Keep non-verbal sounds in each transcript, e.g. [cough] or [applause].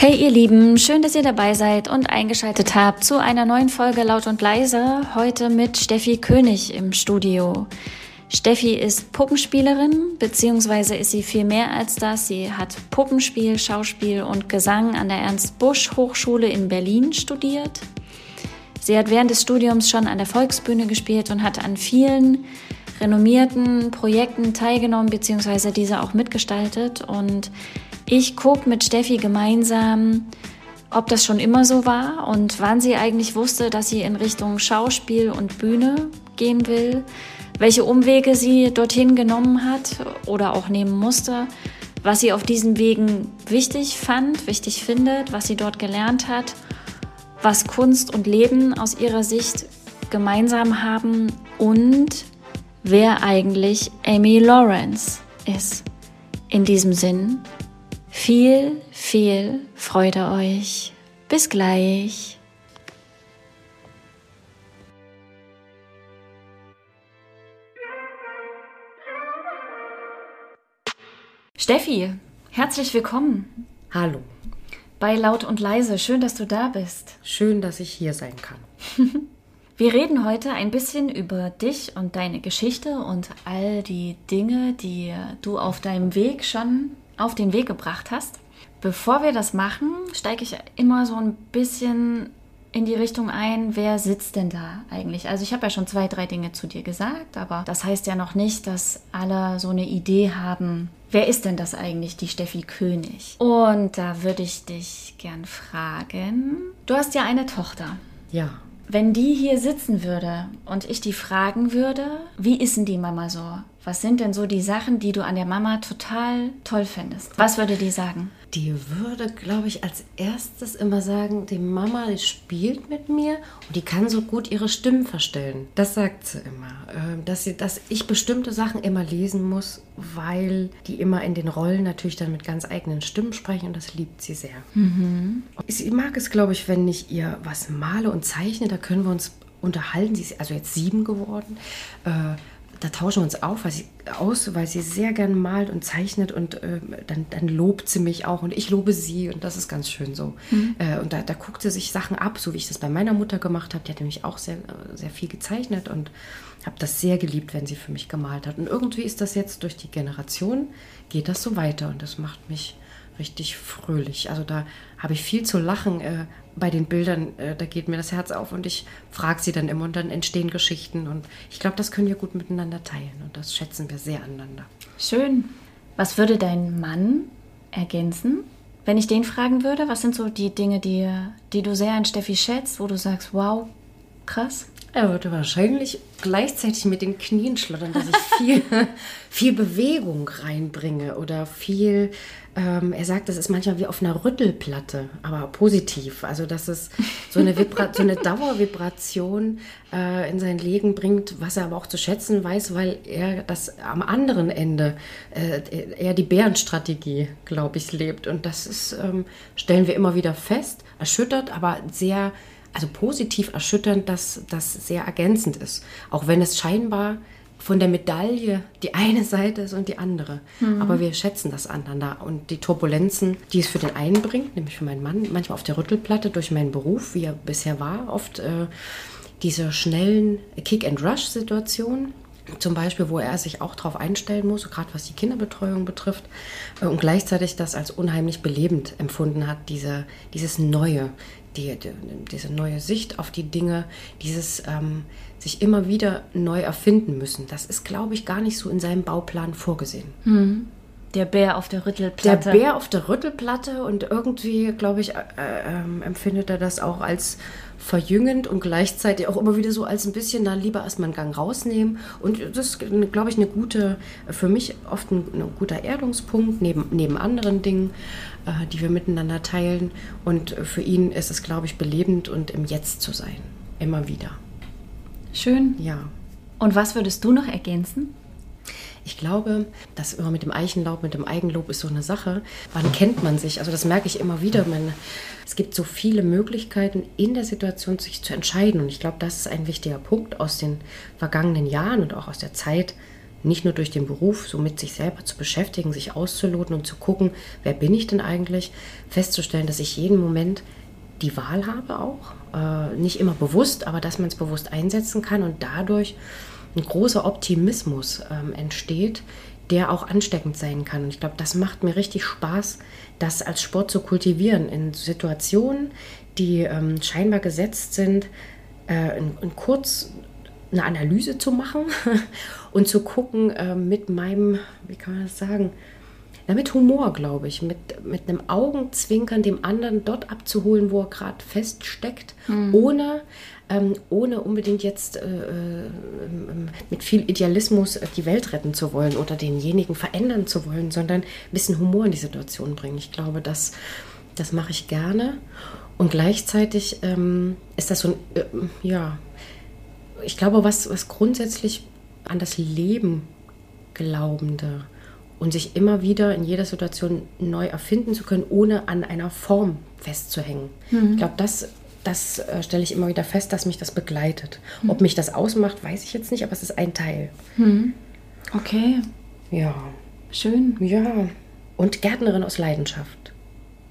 Hey ihr Lieben, schön, dass ihr dabei seid und eingeschaltet habt zu einer neuen Folge Laut und Leise. Heute mit Steffi König im Studio. Steffi ist Puppenspielerin, beziehungsweise ist sie viel mehr als das. Sie hat Puppenspiel, Schauspiel und Gesang an der Ernst Busch Hochschule in Berlin studiert. Sie hat während des Studiums schon an der Volksbühne gespielt und hat an vielen renommierten Projekten teilgenommen, beziehungsweise diese auch mitgestaltet. Und ich gucke mit Steffi gemeinsam, ob das schon immer so war und wann sie eigentlich wusste, dass sie in Richtung Schauspiel und Bühne gehen will, welche Umwege sie dorthin genommen hat oder auch nehmen musste, was sie auf diesen Wegen wichtig fand, wichtig findet, was sie dort gelernt hat, was Kunst und Leben aus ihrer Sicht gemeinsam haben und wer eigentlich Amy Lawrence ist. In diesem Sinn, viel, viel Freude euch. Bis gleich. Steffi, herzlich willkommen. Hallo. Bei Laut und Leise, schön, dass du da bist. Schön, dass ich hier sein kann. [laughs] Wir reden heute ein bisschen über dich und deine Geschichte und all die Dinge, die du auf deinem Weg schon auf den Weg gebracht hast. Bevor wir das machen, steige ich immer so ein bisschen in die Richtung ein, wer sitzt denn da eigentlich? Also ich habe ja schon zwei, drei Dinge zu dir gesagt, aber das heißt ja noch nicht, dass alle so eine Idee haben, wer ist denn das eigentlich, die Steffi König? Und da würde ich dich gern fragen, du hast ja eine Tochter. Ja. Wenn die hier sitzen würde und ich die fragen würde, wie ist denn die Mama so? Was sind denn so die Sachen, die du an der Mama total toll findest? Was würde die sagen? Die würde, glaube ich, als erstes immer sagen, die Mama die spielt mit mir und die kann so gut ihre Stimmen verstellen. Das sagt sie immer. Ähm, dass, sie, dass ich bestimmte Sachen immer lesen muss, weil die immer in den Rollen natürlich dann mit ganz eigenen Stimmen sprechen und das liebt sie sehr. Mhm. Sie mag es, glaube ich, wenn ich ihr was male und zeichne, da können wir uns unterhalten. Sie ist also jetzt sieben geworden. Äh, da tauschen wir uns auf, weil sie, aus, weil sie sehr gern malt und zeichnet und äh, dann, dann lobt sie mich auch und ich lobe sie und das ist ganz schön so. Mhm. Äh, und da, da guckt sie sich Sachen ab, so wie ich das bei meiner Mutter gemacht habe. Die hat nämlich auch sehr, sehr viel gezeichnet und habe das sehr geliebt, wenn sie für mich gemalt hat. Und irgendwie ist das jetzt durch die Generation, geht das so weiter und das macht mich richtig fröhlich. Also da habe ich viel zu lachen äh, bei den Bildern. Äh, da geht mir das Herz auf und ich frage sie dann immer und dann entstehen Geschichten. Und ich glaube, das können wir gut miteinander teilen und das schätzen wir sehr aneinander. Schön. Was würde dein Mann ergänzen? Wenn ich den fragen würde, was sind so die Dinge, die, die du sehr an Steffi schätzt, wo du sagst, wow, krass? Er würde wahrscheinlich gleichzeitig mit den Knien schlottern, dass ich viel, [laughs] viel Bewegung reinbringe oder viel, ähm, er sagt, das ist manchmal wie auf einer Rüttelplatte, aber positiv. Also, dass es so eine, Vibra so eine Dauervibration äh, in sein Leben bringt, was er aber auch zu schätzen weiß, weil er das am anderen Ende, äh, er die Bärenstrategie, glaube ich, lebt. Und das ist, ähm, stellen wir immer wieder fest, erschüttert, aber sehr also positiv erschütternd, dass das sehr ergänzend ist. Auch wenn es scheinbar von der Medaille die eine Seite ist und die andere. Mhm. Aber wir schätzen das aneinander. Und die Turbulenzen, die es für den einen bringt, nämlich für meinen Mann, manchmal auf der Rüttelplatte durch meinen Beruf, wie er bisher war, oft äh, diese schnellen Kick-and-Rush-Situationen, zum Beispiel, wo er sich auch darauf einstellen muss, gerade was die Kinderbetreuung betrifft, äh, und gleichzeitig das als unheimlich belebend empfunden hat, diese, dieses Neue, die, die, diese neue Sicht auf die Dinge, dieses ähm, sich immer wieder neu erfinden müssen, das ist, glaube ich, gar nicht so in seinem Bauplan vorgesehen. Mhm. Der Bär auf der Rüttelplatte. Der Bär auf der Rüttelplatte und irgendwie, glaube ich, äh, äh, empfindet er das auch als verjüngend und gleichzeitig auch immer wieder so als ein bisschen, da lieber erstmal einen Gang rausnehmen. Und das ist, glaube ich, eine gute, für mich oft ein, ein guter Erdungspunkt neben, neben anderen Dingen, äh, die wir miteinander teilen. Und für ihn ist es, glaube ich, belebend und im Jetzt zu sein. Immer wieder. Schön. Ja. Und was würdest du noch ergänzen? Ich glaube, das immer mit dem Eichenlaub, mit dem Eigenlob ist so eine Sache. Wann kennt man sich? Also das merke ich immer wieder. Man, es gibt so viele Möglichkeiten in der Situation, sich zu entscheiden. Und ich glaube, das ist ein wichtiger Punkt aus den vergangenen Jahren und auch aus der Zeit nicht nur durch den Beruf, so mit sich selber zu beschäftigen, sich auszuloten und zu gucken, wer bin ich denn eigentlich, festzustellen, dass ich jeden Moment die Wahl habe auch, äh, nicht immer bewusst, aber dass man es bewusst einsetzen kann und dadurch ein großer Optimismus ähm, entsteht, der auch ansteckend sein kann. Und ich glaube, das macht mir richtig Spaß, das als Sport zu kultivieren in Situationen, die ähm, scheinbar gesetzt sind, äh, in, in kurz eine Analyse zu machen [laughs] und zu gucken äh, mit meinem, wie kann man das sagen, ja, mit Humor, glaube ich, mit, mit einem Augenzwinkern dem anderen dort abzuholen, wo er gerade feststeckt, mhm. ohne, ähm, ohne unbedingt jetzt äh, äh, mit viel Idealismus die Welt retten zu wollen oder denjenigen verändern zu wollen, sondern ein bisschen Humor in die Situation bringen. Ich glaube, das, das mache ich gerne. Und gleichzeitig ähm, ist das so ein, äh, ja, ich glaube, was, was grundsätzlich an das Leben Glaubende und sich immer wieder in jeder Situation neu erfinden zu können, ohne an einer Form festzuhängen. Mhm. Ich glaube, das, das äh, stelle ich immer wieder fest, dass mich das begleitet. Mhm. Ob mich das ausmacht, weiß ich jetzt nicht, aber es ist ein Teil. Mhm. Okay. Ja. Schön. Ja. Und Gärtnerin aus Leidenschaft.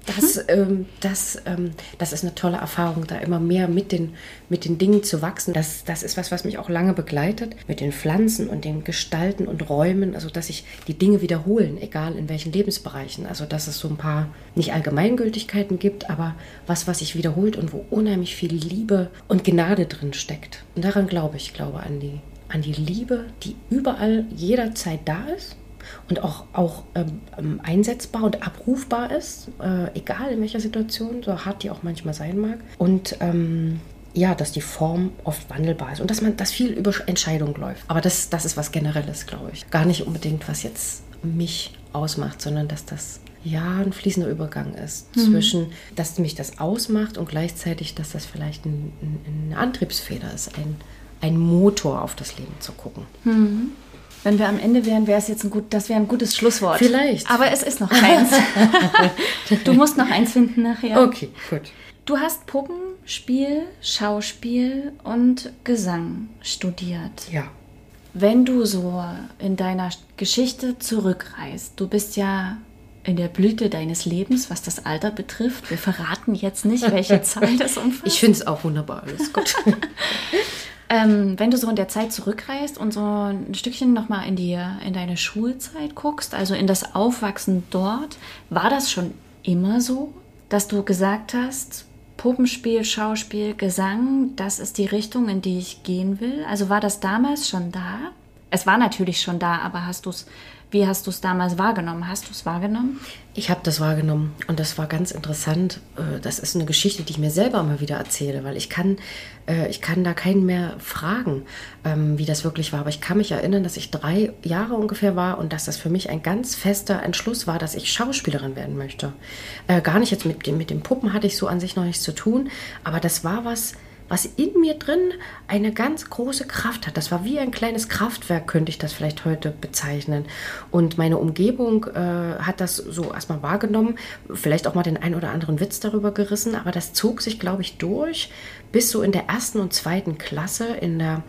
Das, ähm, das, ähm, das ist eine tolle Erfahrung, da immer mehr mit den, mit den Dingen zu wachsen. Das, das ist was, was mich auch lange begleitet, mit den Pflanzen und den Gestalten und Räumen, also dass sich die Dinge wiederholen, egal in welchen Lebensbereichen. Also dass es so ein paar nicht Allgemeingültigkeiten gibt, aber was, was sich wiederholt und wo unheimlich viel Liebe und Gnade drin steckt. Und daran glaube ich, glaube an die, an die Liebe, die überall jederzeit da ist und auch, auch ähm, ähm, einsetzbar und abrufbar ist, äh, egal in welcher Situation, so hart die auch manchmal sein mag. Und ähm, ja, dass die Form oft wandelbar ist und dass man das viel über Entscheidungen läuft. Aber das, das ist was Generelles, glaube ich. Gar nicht unbedingt, was jetzt mich ausmacht, sondern dass das ja ein fließender Übergang ist mhm. zwischen, dass mich das ausmacht und gleichzeitig, dass das vielleicht ein, ein, eine Antriebsfeder ist, ein, ein Motor auf das Leben zu gucken. Mhm. Wenn wir am Ende wären, wäre es jetzt ein gut, das wäre ein gutes Schlusswort. Vielleicht. Aber es ist noch keins. [laughs] du musst noch eins finden nachher. Okay, gut. Du hast Puppenspiel, Schauspiel und Gesang studiert. Ja. Wenn du so in deiner Geschichte zurückreist, du bist ja in der Blüte deines Lebens, was das Alter betrifft. Wir verraten jetzt nicht, welche [laughs] Zahl das umfasst. Ich finde es auch wunderbar, alles gut. [laughs] Ähm, wenn du so in der Zeit zurückreist und so ein Stückchen nochmal in, in deine Schulzeit guckst, also in das Aufwachsen dort, war das schon immer so, dass du gesagt hast, Puppenspiel, Schauspiel, Gesang, das ist die Richtung, in die ich gehen will? Also war das damals schon da? Es war natürlich schon da, aber hast du es wie hast du es damals wahrgenommen? Hast du es wahrgenommen? Ich habe das wahrgenommen und das war ganz interessant. Äh, das ist eine Geschichte, die ich mir selber mal wieder erzähle, weil ich kann, äh, ich kann da keinen mehr fragen, ähm, wie das wirklich war. Aber ich kann mich erinnern, dass ich drei Jahre ungefähr war und dass das für mich ein ganz fester Entschluss war, dass ich Schauspielerin werden möchte. Äh, gar nicht jetzt mit dem, mit den Puppen hatte ich so an sich noch nichts zu tun, aber das war was, was in mir drin eine ganz große Kraft hat. Das war wie ein kleines Kraftwerk, könnte ich das vielleicht heute bezeichnen. Und meine Umgebung äh, hat das so erstmal wahrgenommen, vielleicht auch mal den ein oder anderen Witz darüber gerissen, aber das zog sich, glaube ich, durch bis so in der ersten und zweiten Klasse in der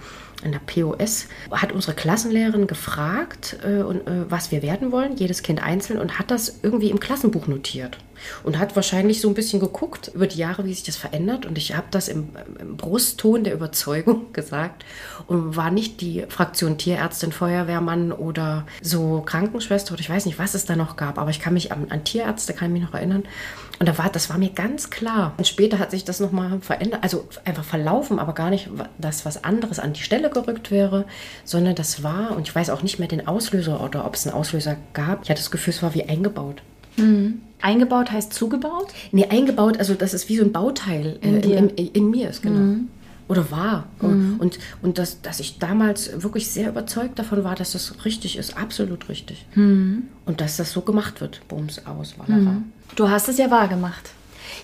in der POS hat unsere Klassenlehrerin gefragt, äh, äh, was wir werden wollen, jedes Kind einzeln, und hat das irgendwie im Klassenbuch notiert. Und hat wahrscheinlich so ein bisschen geguckt über die Jahre, wie sich das verändert. Und ich habe das im, im, Brustton der Überzeugung [laughs] gesagt und war nicht die Fraktion Tierärztin, Feuerwehrmann oder so Krankenschwester oder ich weiß nicht, was es da noch gab. Aber ich kann mich an, an Tierärzte, kann ich mich noch erinnern. Und da war, das war mir ganz klar. Und später hat sich das nochmal verändert, also einfach verlaufen, aber gar nicht, dass was anderes an die Stelle gerückt wäre, sondern das war, und ich weiß auch nicht mehr den Auslöser oder ob es einen Auslöser gab. Ich hatte das Gefühl, es war wie eingebaut. Mhm. Eingebaut heißt zugebaut? Nee, eingebaut, also das ist wie so ein Bauteil in, äh, in, in, in mir ist, genau. Mhm. Oder war. Mhm. Und, und das, dass ich damals wirklich sehr überzeugt davon war, dass das richtig ist, absolut richtig. Mhm. Und dass das so gemacht wird, Bums aus, Wallerer. Mhm. Du hast es ja wahr gemacht.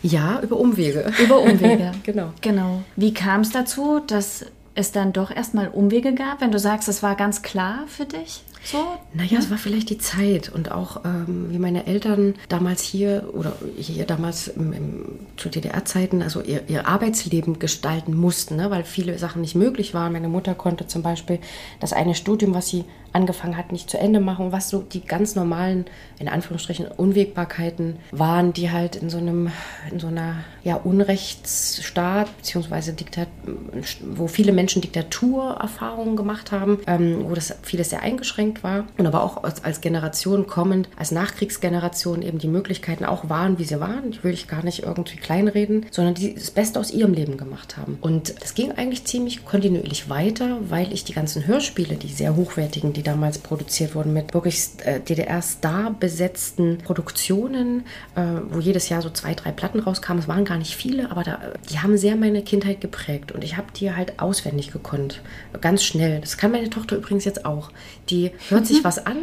Ja, über Umwege. Über Umwege. [laughs] genau. Genau. Wie kam es dazu, dass es dann doch erstmal Umwege gab, wenn du sagst, es war ganz klar für dich? So? Naja, ja? es war vielleicht die Zeit und auch ähm, wie meine Eltern damals hier oder hier damals im, im, zu DDR-Zeiten, also ihr, ihr, Arbeitsleben gestalten mussten, ne? weil viele Sachen nicht möglich waren. Meine Mutter konnte zum Beispiel das eine Studium, was sie angefangen hat, nicht zu Ende machen, was so die ganz normalen, in Anführungsstrichen, Unwägbarkeiten waren, die halt in so einem, in so einer ja, Unrechtsstaat, beziehungsweise Diktat, wo viele Menschen Diktaturerfahrungen gemacht haben, ähm, wo das vieles sehr eingeschränkt war und aber auch als, als Generation kommend, als Nachkriegsgeneration eben die Möglichkeiten auch waren, wie sie waren. Die will ich gar nicht irgendwie kleinreden, sondern die das Beste aus ihrem Leben gemacht haben. Und das ging eigentlich ziemlich kontinuierlich weiter, weil ich die ganzen Hörspiele, die sehr hochwertigen, die damals produziert wurden, mit wirklich äh, DDR-Star besetzten Produktionen, äh, wo jedes Jahr so zwei, drei Platten rauskamen. Es waren gar nicht viele, aber da, die haben sehr meine Kindheit geprägt und ich habe die halt auswendig gekonnt. Ganz schnell. Das kann meine Tochter übrigens jetzt auch. Die hört sich was an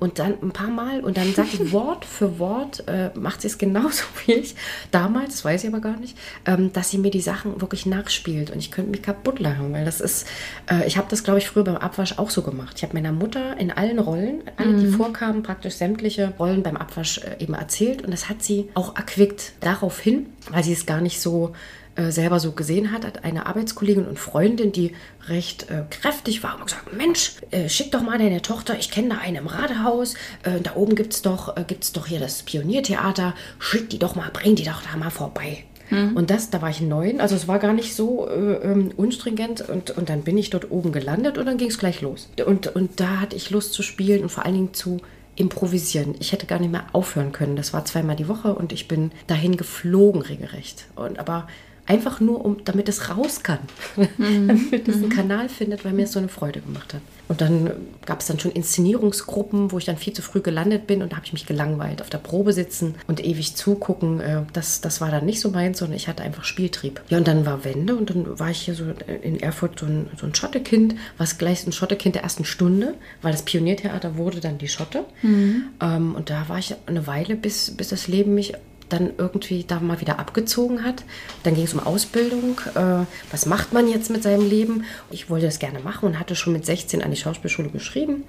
und dann ein paar Mal und dann sagt ich [laughs] Wort für Wort, äh, macht sie es genauso [laughs] wie ich damals, das weiß ich aber gar nicht, ähm, dass sie mir die Sachen wirklich nachspielt und ich könnte mich kaputt lachen, weil das ist, äh, ich habe das glaube ich früher beim Abwasch auch so gemacht. Ich habe meiner Mutter in allen Rollen, alle die mhm. vorkamen, praktisch sämtliche Rollen beim Abwasch äh, eben erzählt und das hat sie auch erquickt daraufhin, weil sie es gar nicht so äh, selber so gesehen hat, hat eine Arbeitskollegin und Freundin, die recht äh, kräftig war, und gesagt, Mensch, äh, schick doch mal deine Tochter, ich kenne da einen im Radehaus, äh, da oben gibt es doch, äh, doch hier das Pioniertheater, schick die doch mal, bring die doch da mal vorbei. Mhm. Und das, da war ich neun, also es war gar nicht so äh, ähm, unstringent und, und dann bin ich dort oben gelandet und dann ging es gleich los. Und, und da hatte ich Lust zu spielen und vor allen Dingen zu improvisieren. Ich hätte gar nicht mehr aufhören können. Das war zweimal die Woche und ich bin dahin geflogen regelrecht. Und aber Einfach nur, um, damit es raus kann. Mhm. [laughs] damit es einen mhm. Kanal findet, weil mir es so eine Freude gemacht hat. Und dann gab es dann schon Inszenierungsgruppen, wo ich dann viel zu früh gelandet bin und da habe ich mich gelangweilt. Auf der Probe sitzen und ewig zugucken, äh, das, das war dann nicht so meins, sondern ich hatte einfach Spieltrieb. Ja, und dann war Wende und dann war ich hier so in Erfurt so ein, so ein Schottekind, was gleich ein Schottekind der ersten Stunde, weil das Pioniertheater wurde dann die Schotte. Mhm. Ähm, und da war ich eine Weile, bis, bis das Leben mich dann irgendwie da mal wieder abgezogen hat. Dann ging es um Ausbildung. Äh, was macht man jetzt mit seinem Leben? Ich wollte das gerne machen und hatte schon mit 16 an die Schauspielschule geschrieben,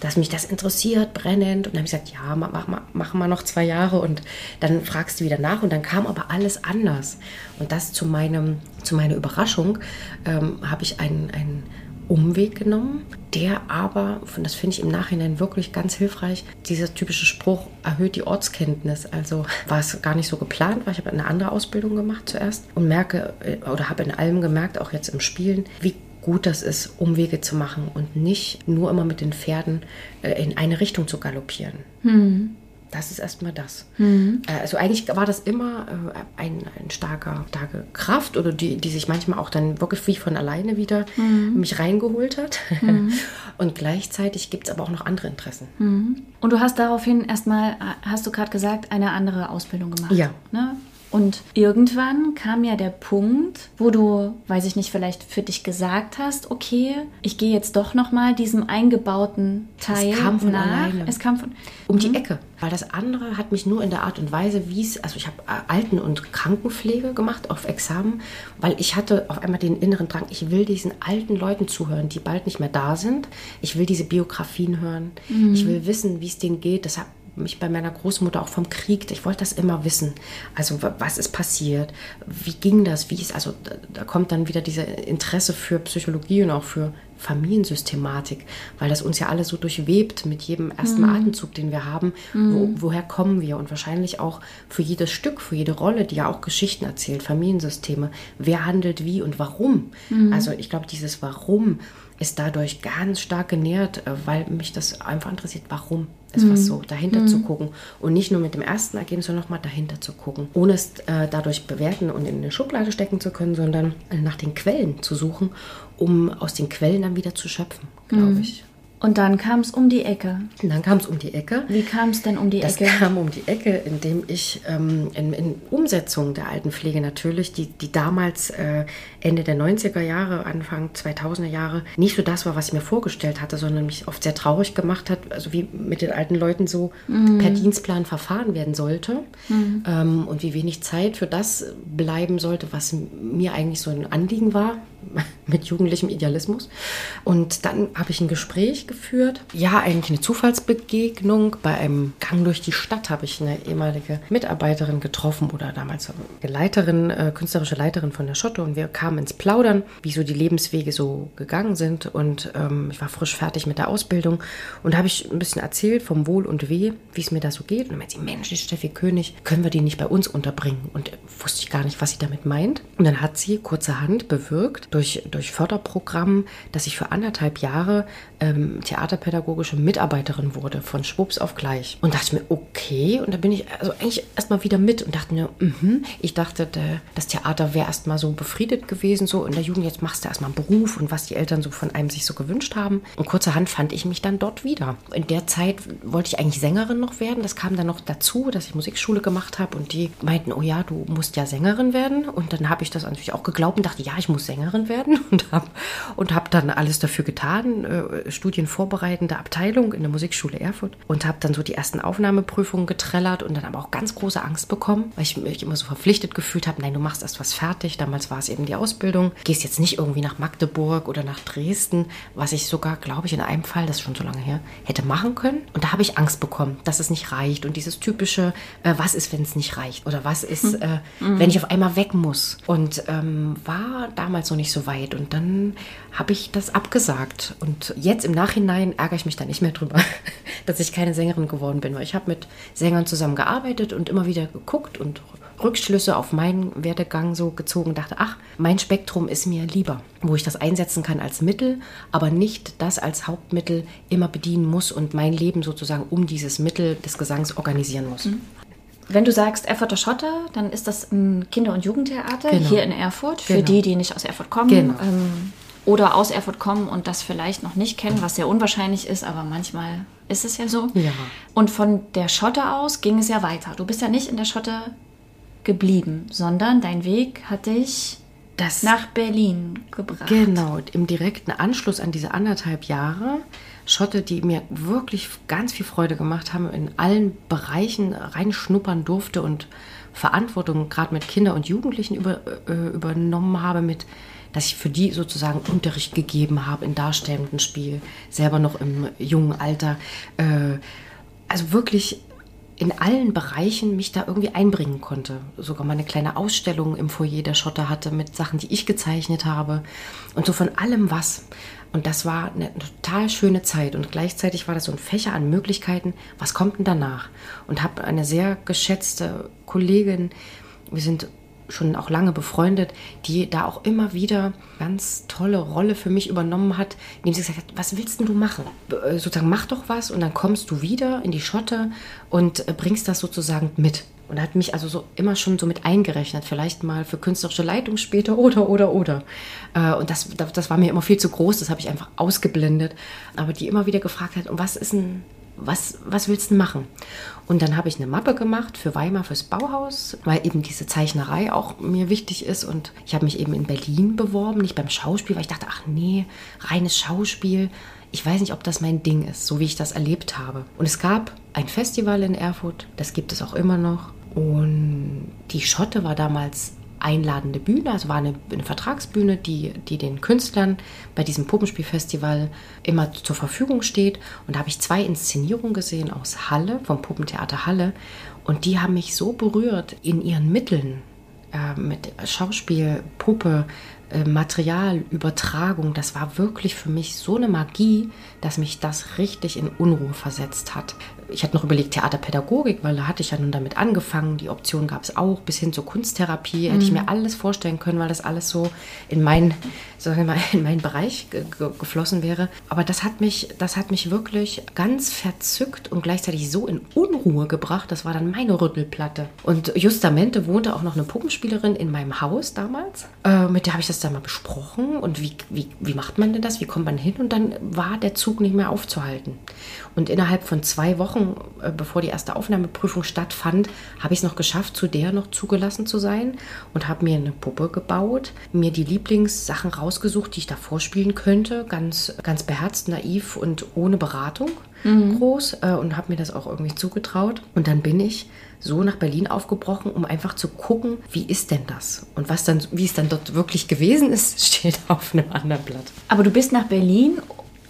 dass mich das interessiert, brennend. Und dann habe ich gesagt, ja, mach, mach, wir noch zwei Jahre und dann fragst du wieder nach. Und dann kam aber alles anders. Und das zu, meinem, zu meiner Überraschung ähm, habe ich einen, einen Umweg genommen, der aber, und das finde ich im Nachhinein wirklich ganz hilfreich, dieser typische Spruch erhöht die Ortskenntnis. Also war es gar nicht so geplant, weil ich habe eine andere Ausbildung gemacht zuerst und merke äh, oder habe in allem gemerkt, auch jetzt im Spielen, wie gut das ist, Umwege zu machen und nicht nur immer mit den Pferden äh, in eine Richtung zu galoppieren. Hm das ist erstmal das. Mhm. Also eigentlich war das immer äh, ein, ein starker, starke Kraft oder die, die sich manchmal auch dann wirklich wie von alleine wieder mhm. mich reingeholt hat. Mhm. [laughs] Und gleichzeitig gibt es aber auch noch andere Interessen. Mhm. Und du hast daraufhin erstmal, hast du gerade gesagt, eine andere Ausbildung gemacht. Ja. Ne? Und irgendwann kam ja der Punkt, wo du, weiß ich nicht, vielleicht für dich gesagt hast, okay, ich gehe jetzt doch noch mal diesem eingebauten Teil es kam von nach. Alleine. Es kam von um die mhm. Ecke, weil das andere hat mich nur in der Art und Weise, wie es, also ich habe äh, Alten- und Krankenpflege gemacht auf Examen, weil ich hatte auf einmal den inneren Drang, ich will diesen alten Leuten zuhören, die bald nicht mehr da sind. Ich will diese Biografien hören. Mhm. Ich will wissen, wie es denen geht. Deshalb mich bei meiner Großmutter auch vom Krieg, ich wollte das immer wissen. Also was ist passiert? Wie ging das? Wie ist, also da, kommt dann wieder dieses Interesse für Psychologie und auch für Familiensystematik, weil das uns ja alle so durchwebt mit jedem ersten mhm. Atemzug, den wir haben. Mhm. Wo, woher kommen wir? Und wahrscheinlich auch für jedes Stück, für jede Rolle, die ja auch Geschichten erzählt, Familiensysteme. Wer handelt wie und warum? Mhm. Also ich glaube, dieses Warum ist dadurch ganz stark genährt, äh, weil mich das einfach interessiert, warum ist mhm. was so, dahinter mhm. zu gucken. Und nicht nur mit dem ersten Ergebnis, sondern nochmal dahinter zu gucken. Ohne es äh, dadurch bewerten und in eine Schublade stecken zu können, sondern nach den Quellen zu suchen, um aus den Quellen dann wieder zu schöpfen, glaube mhm. ich. Und dann kam es um die Ecke. Und dann kam es um die Ecke. Wie kam es denn um die das Ecke? Das kam um die Ecke, indem ich ähm, in, in, Umsetzung der Altenpflege natürlich, die, die damals äh, Ende der 90er Jahre, Anfang 2000er Jahre nicht so das war, was ich mir vorgestellt hatte, sondern mich oft sehr traurig gemacht hat, also wie mit den alten Leuten so mhm. per Dienstplan verfahren werden sollte mhm. ähm, und wie wenig Zeit für das bleiben sollte, was mir eigentlich so ein Anliegen war mit jugendlichem Idealismus. Und dann habe ich ein Gespräch geführt. Ja, eigentlich eine Zufallsbegegnung. Bei einem Gang durch die Stadt habe ich eine ehemalige Mitarbeiterin getroffen oder damals eine Leiterin, äh, künstlerische Leiterin von der Schotte. Und wir kamen ins Plaudern, wie so die Lebenswege so gegangen sind. Und ähm, ich war frisch fertig mit der Ausbildung. Und da habe ich ein bisschen erzählt vom Wohl und Weh, wie es mir da so geht. Und dann meinte sie, Mensch, die Steffi König, können wir die nicht bei uns unterbringen? Und wusste ich gar nicht, was sie damit meint. Und dann hat sie kurzerhand bewirkt durch, durch Förderprogramm, dass ich für anderthalb Jahre ähm, theaterpädagogische Mitarbeiterin wurde, von Schwupps auf gleich. Und dachte mir, okay. Und da bin ich also eigentlich erstmal wieder mit und dachte mir, mhm. ich dachte, das Theater wäre erstmal so befriedet gewesen, so in der Jugend, jetzt machst du erstmal einen Beruf und was die Eltern so von einem sich so gewünscht haben. Und kurzerhand fand ich mich dann dort wieder. In der Zeit wollte ich eigentlich Sängerin noch werden. Das kam dann noch dazu, dass ich Musikschule gemacht habe und die meinten, oh ja, du musst ja Sängerin werden. Und dann habe ich das natürlich auch geglaubt und dachte, ja, ich muss Sängerin werden [laughs] und habe und hab dann alles dafür getan, äh, studienvorbereitende Abteilung in der Musikschule Erfurt und habe dann so die ersten Aufnahmeprüfungen getrellert und dann aber auch ganz große Angst bekommen, weil ich mich immer so verpflichtet gefühlt habe, nein, du machst erst was fertig. Damals war es eben die Ausbildung. Gehst jetzt nicht irgendwie nach Magdeburg oder nach Dresden, was ich sogar, glaube ich, in einem Fall, das ist schon so lange her, hätte machen können. Und da habe ich Angst bekommen, dass es nicht reicht und dieses typische, äh, was ist, wenn es nicht reicht oder was ist, hm. äh, mhm. wenn ich auf einmal weg muss. Und ähm, war damals noch nicht so weit und dann habe ich das abgesagt. Und jetzt im Nachhinein ärgere ich mich da nicht mehr drüber, [laughs] dass ich keine Sängerin geworden bin, weil ich habe mit Sängern zusammengearbeitet und immer wieder geguckt und Rückschlüsse auf meinen Werdegang so gezogen, dachte, ach, mein Spektrum ist mir lieber, wo ich das einsetzen kann als Mittel, aber nicht das als Hauptmittel immer bedienen muss und mein Leben sozusagen um dieses Mittel des Gesangs organisieren muss. Mhm. Wenn du sagst Erfurter Schotte, dann ist das ein Kinder- und Jugendtheater genau. hier in Erfurt, für genau. die, die nicht aus Erfurt kommen. Genau. Ähm, oder aus Erfurt kommen und das vielleicht noch nicht kennen, was sehr unwahrscheinlich ist, aber manchmal ist es ja so. Ja. Und von der Schotte aus ging es ja weiter. Du bist ja nicht in der Schotte geblieben, sondern dein Weg hat dich das nach Berlin gebracht. Genau, im direkten Anschluss an diese anderthalb Jahre Schotte, die mir wirklich ganz viel Freude gemacht haben, in allen Bereichen reinschnuppern durfte und Verantwortung gerade mit Kindern und Jugendlichen über, äh, übernommen habe, mit, dass ich für die sozusagen Unterricht gegeben habe in darstellendem Spiel, selber noch im jungen Alter. Äh, also wirklich in allen Bereichen mich da irgendwie einbringen konnte. Sogar mal eine kleine Ausstellung im Foyer der Schotte hatte mit Sachen, die ich gezeichnet habe. Und so von allem was. Und das war eine total schöne Zeit. Und gleichzeitig war das so ein Fächer an Möglichkeiten. Was kommt denn danach? Und habe eine sehr geschätzte Kollegin, wir sind schon auch lange befreundet, die da auch immer wieder ganz tolle Rolle für mich übernommen hat, indem sie gesagt hat, was willst denn du machen? Äh, sozusagen mach doch was und dann kommst du wieder in die Schotte und äh, bringst das sozusagen mit. Und hat mich also so immer schon so mit eingerechnet, vielleicht mal für künstlerische Leitung später oder, oder, oder. Äh, und das, das war mir immer viel zu groß, das habe ich einfach ausgeblendet. Aber die immer wieder gefragt hat, was ist ein was, was willst du machen? Und dann habe ich eine Mappe gemacht für Weimar, fürs Bauhaus, weil eben diese Zeichnerei auch mir wichtig ist. Und ich habe mich eben in Berlin beworben, nicht beim Schauspiel, weil ich dachte, ach nee, reines Schauspiel. Ich weiß nicht, ob das mein Ding ist, so wie ich das erlebt habe. Und es gab ein Festival in Erfurt, das gibt es auch immer noch. Und die Schotte war damals einladende Bühne, also war eine, eine, Vertragsbühne, die, die den Künstlern bei diesem Puppenspielfestival immer zur Verfügung steht. Und da habe ich zwei Inszenierungen gesehen aus Halle, vom Puppentheater Halle. Und die haben mich so berührt in ihren Mitteln, äh, mit Schauspiel, Puppe, äh, Materialübertragung, das war wirklich für mich so eine Magie, dass mich das richtig in Unruhe versetzt hat. Ich hatte noch überlegt Theaterpädagogik, weil da hatte ich ja nun damit angefangen. Die Option gab es auch, bis hin zur Kunsttherapie. Mhm. Hätte ich mhm. mir alles vorstellen können, weil das alles so in meinen, sagen wir mal, [laughs] in meinen Bereich ge ge geflossen wäre. Aber das hat mich, das hat mich wirklich ganz verzückt und gleichzeitig so in Unruhe gebracht. Das war dann meine Rüttelplatte. Und justamente wohnte auch noch eine Puppenspielerin in meinem Haus damals. Äh, mit der habe ich das dann mal besprochen und wie, wie, wie macht man denn das? Wie kommt man hin? Und dann war der Zug nicht mehr aufzuhalten. Und innerhalb von zwei Wochen, äh, bevor die erste Aufnahmeprüfung stattfand, habe ich es noch geschafft, zu der noch zugelassen zu sein und habe mir eine Puppe gebaut, mir die Lieblingssachen rausgesucht, die ich da vorspielen könnte, ganz, ganz beherzt, naiv und ohne Beratung mhm. groß äh, und habe mir das auch irgendwie zugetraut. Und dann bin ich so nach Berlin aufgebrochen, um einfach zu gucken, wie ist denn das? Und was dann, wie es dann dort wirklich gewesen ist, [laughs] steht auf einem anderen Blatt. Aber du bist nach Berlin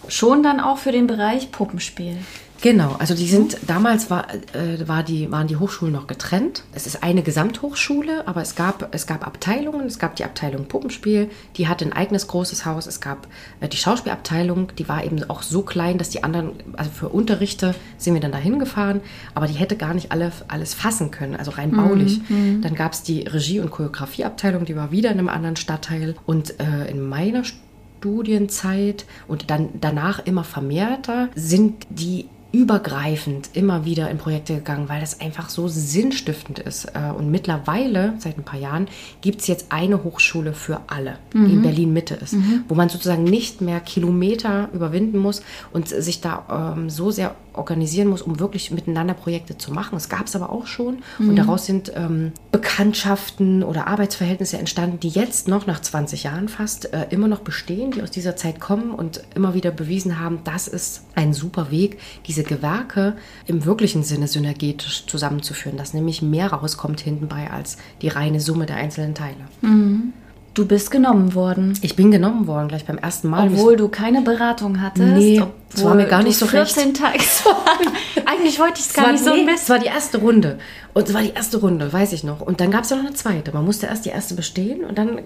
schon dann auch für den Bereich Puppenspiel. Genau, also die sind, damals war, äh, war die, waren die Hochschulen noch getrennt. Es ist eine Gesamthochschule, aber es gab, es gab Abteilungen. Es gab die Abteilung Puppenspiel, die hatte ein eigenes großes Haus. Es gab äh, die Schauspielabteilung, die war eben auch so klein, dass die anderen, also für Unterrichte sind wir dann dahin gefahren, aber die hätte gar nicht alle, alles fassen können, also rein baulich. Mhm. mhm. Dann gab es die Regie- und Choreografieabteilung, die war wieder in einem anderen Stadtteil. Und äh, in meiner Studienzeit und dann danach immer vermehrter sind die übergreifend immer wieder in Projekte gegangen, weil das einfach so sinnstiftend ist. Äh, und mittlerweile, seit ein paar Jahren, gibt es jetzt eine Hochschule für alle, mhm. die in Berlin Mitte ist, mhm. wo man sozusagen nicht mehr Kilometer überwinden muss und sich da ähm, so sehr organisieren muss, um wirklich miteinander Projekte zu machen. Es gab es aber auch schon mhm. und daraus sind ähm, Bekanntschaften oder Arbeitsverhältnisse entstanden, die jetzt noch nach 20 Jahren fast äh, immer noch bestehen, die aus dieser Zeit kommen und immer wieder bewiesen haben, das ist ein super Weg, diese Gewerke im wirklichen Sinne synergetisch zusammenzuführen, dass nämlich mehr rauskommt hintenbei als die reine Summe der einzelnen Teile. Mhm. Du bist genommen worden. Ich bin genommen worden, gleich beim ersten Mal. Obwohl du keine Beratung hattest. Nee, es war mir gar nicht so 14 recht. [laughs] Eigentlich wollte ich es gar nicht so nee, Es war die erste Runde. Und es war die erste Runde, weiß ich noch. Und dann gab es ja noch eine zweite. Man musste erst die erste bestehen und dann äh,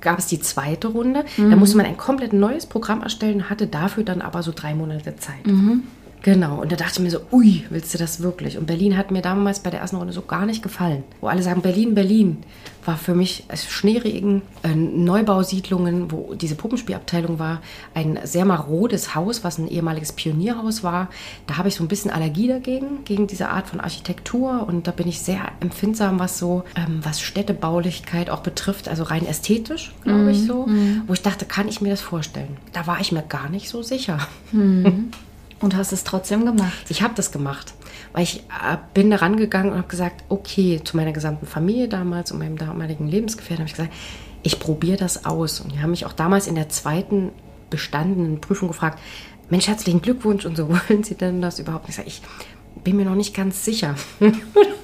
gab es die zweite Runde. Mhm. Da musste man ein komplett neues Programm erstellen, hatte dafür dann aber so drei Monate Zeit. Mhm. Genau, und da dachte ich mir so, ui, willst du das wirklich? Und Berlin hat mir damals bei der ersten Runde so gar nicht gefallen. Wo alle sagen, Berlin, Berlin, war für mich als Schneeregen, äh, Neubausiedlungen, wo diese Puppenspielabteilung war, ein sehr marodes Haus, was ein ehemaliges Pionierhaus war. Da habe ich so ein bisschen Allergie dagegen, gegen diese Art von Architektur. Und da bin ich sehr empfindsam, was so, ähm, was Städtebaulichkeit auch betrifft, also rein ästhetisch, glaube ich so. Mm. Wo ich dachte, kann ich mir das vorstellen? Da war ich mir gar nicht so sicher. Mm. [laughs] Und hast es trotzdem gemacht? Ich habe das gemacht, weil ich äh, bin da rangegangen und habe gesagt, okay, zu meiner gesamten Familie damals und meinem damaligen Lebensgefährten habe ich gesagt, ich probiere das aus. Und die haben mich auch damals in der zweiten bestandenen Prüfung gefragt, Mensch, herzlichen Glückwunsch und so, [laughs] wollen Sie denn das überhaupt? Ich sage, ich bin mir noch nicht ganz sicher. [laughs]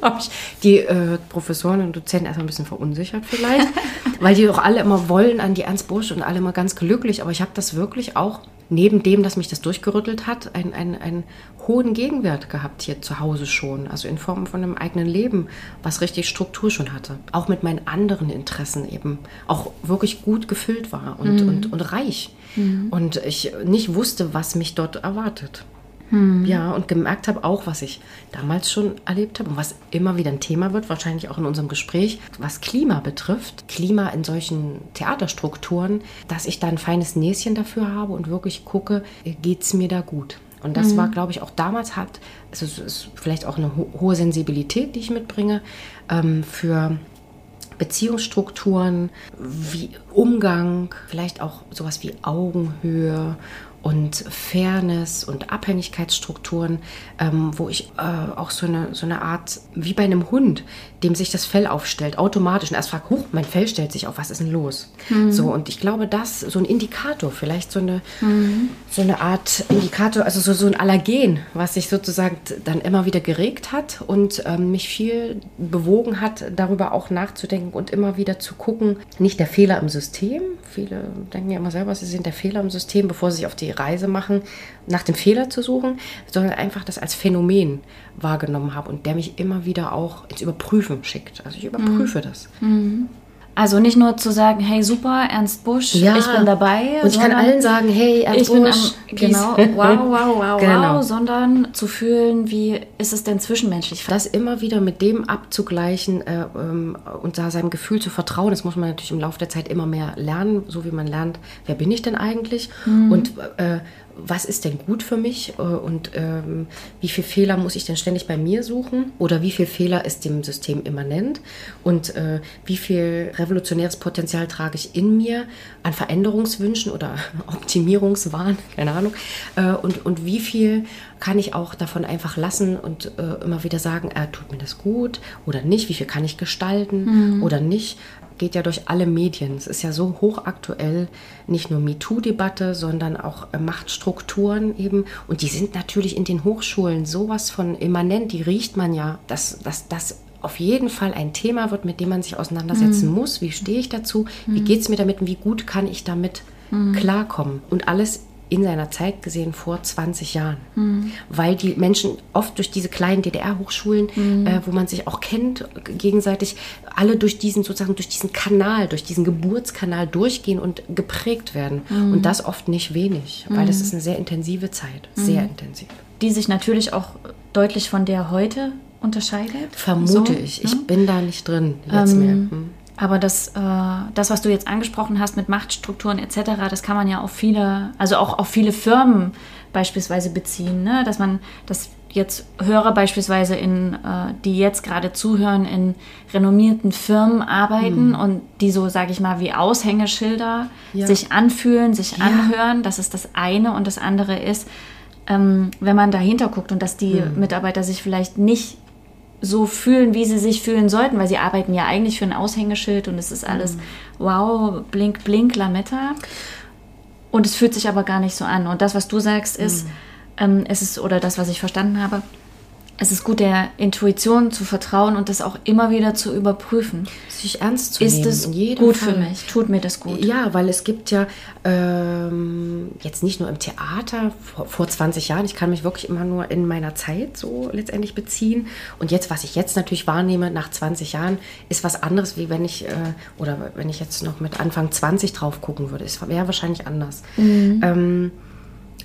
habe ich die äh, Professoren und Dozenten erstmal ein bisschen verunsichert vielleicht, [laughs] weil die doch alle immer wollen an die Ernst Busch und alle immer ganz glücklich. Aber ich habe das wirklich auch neben dem, dass mich das durchgerüttelt hat, einen, einen, einen hohen Gegenwert gehabt hier zu Hause schon. Also in Form von einem eigenen Leben, was richtig Struktur schon hatte. Auch mit meinen anderen Interessen eben auch wirklich gut gefüllt war und, mhm. und, und reich. Mhm. Und ich nicht wusste, was mich dort erwartet. Hm. Ja, und gemerkt habe auch, was ich damals schon erlebt habe und was immer wieder ein Thema wird, wahrscheinlich auch in unserem Gespräch, was Klima betrifft, Klima in solchen Theaterstrukturen, dass ich da ein feines Näschen dafür habe und wirklich gucke, geht es mir da gut. Und das mhm. war, glaube ich, auch damals hat, also es ist vielleicht auch eine ho hohe Sensibilität, die ich mitbringe, ähm, für Beziehungsstrukturen, wie Umgang, vielleicht auch sowas wie Augenhöhe und Fairness und Abhängigkeitsstrukturen, ähm, wo ich äh, auch so eine, so eine Art, wie bei einem Hund, dem sich das Fell aufstellt, automatisch und erst fragt, huch, mein Fell stellt sich auf, was ist denn los? Mhm. So, und ich glaube, das, so ein Indikator, vielleicht so eine, mhm. so eine Art Indikator, also so, so ein Allergen, was sich sozusagen dann immer wieder geregt hat und ähm, mich viel bewogen hat, darüber auch nachzudenken und immer wieder zu gucken, nicht der Fehler im System, viele denken ja immer selber, sie sind der Fehler im System, bevor sie sich auf die Reise machen, nach dem Fehler zu suchen, sondern einfach das als Phänomen wahrgenommen habe und der mich immer wieder auch ins Überprüfen schickt. Also ich überprüfe mhm. das. Mhm. Also nicht nur zu sagen, hey super, Ernst Busch, ja. ich bin dabei. Und ich kann allen sagen, hey Ernst ich Busch, am, genau, [laughs] wow, wow, wow, [laughs] genau. wow, sondern zu fühlen, wie ist es denn zwischenmenschlich? Das immer wieder mit dem abzugleichen äh, ähm, und da seinem Gefühl zu vertrauen, das muss man natürlich im Laufe der Zeit immer mehr lernen, so wie man lernt, wer bin ich denn eigentlich? Mhm. Und äh, was ist denn gut für mich äh, und ähm, wie viele Fehler muss ich denn ständig bei mir suchen oder wie viel Fehler ist dem System immanent und äh, wie viel revolutionäres Potenzial trage ich in mir an Veränderungswünschen oder [laughs] Optimierungswahn, keine Ahnung. Äh, und, und wie viel kann ich auch davon einfach lassen und äh, immer wieder sagen, äh, tut mir das gut oder nicht, wie viel kann ich gestalten mhm. oder nicht geht ja durch alle Medien. Es ist ja so hochaktuell, nicht nur MeToo-Debatte, sondern auch äh, Machtstrukturen eben. Und die sind natürlich in den Hochschulen sowas von immanent, die riecht man ja, dass das auf jeden Fall ein Thema wird, mit dem man sich auseinandersetzen mhm. muss. Wie stehe ich dazu? Wie mhm. geht es mir damit? Wie gut kann ich damit mhm. klarkommen? Und alles in seiner Zeit gesehen vor 20 Jahren. Mhm. Weil die Menschen oft durch diese kleinen DDR-Hochschulen, mhm. äh, wo man sich auch kennt, gegenseitig, alle durch diesen sozusagen, durch diesen Kanal, durch diesen Geburtskanal durchgehen und geprägt werden. Mhm. Und das oft nicht wenig, weil das mhm. ist eine sehr intensive Zeit, sehr mhm. intensiv. Die sich natürlich auch deutlich von der heute unterscheidet. Vermute so, ich. Ich ne? bin da nicht drin jetzt ähm, mehr. Hm. Aber das, äh, das, was du jetzt angesprochen hast mit Machtstrukturen etc., das kann man ja auf viele, also auch auf viele Firmen beispielsweise beziehen, ne? dass man, dass jetzt Hörer beispielsweise in, äh, die jetzt gerade zuhören, in renommierten Firmen arbeiten mhm. und die so, sage ich mal, wie Aushängeschilder ja. sich anfühlen, sich ja. anhören. Das ist das eine und das andere ist, ähm, wenn man dahinter guckt und dass die mhm. Mitarbeiter sich vielleicht nicht so fühlen, wie sie sich fühlen sollten, weil sie arbeiten ja eigentlich für ein Aushängeschild und es ist alles mhm. wow, blink, blink, Lametta. Und es fühlt sich aber gar nicht so an. Und das, was du sagst, ist, mhm. ähm, es ist, oder das, was ich verstanden habe, es ist gut, der Intuition zu vertrauen und das auch immer wieder zu überprüfen. Sich ernst zu ist nehmen. Ist es gut Fall. für mich? Tut mir das gut? Ja, weil es gibt ja ähm, jetzt nicht nur im Theater vor, vor 20 Jahren, ich kann mich wirklich immer nur in meiner Zeit so letztendlich beziehen. Und jetzt, was ich jetzt natürlich wahrnehme nach 20 Jahren, ist was anderes, wie wenn ich, äh, oder wenn ich jetzt noch mit Anfang 20 drauf gucken würde. Es wäre wahrscheinlich anders. Mhm. Ähm,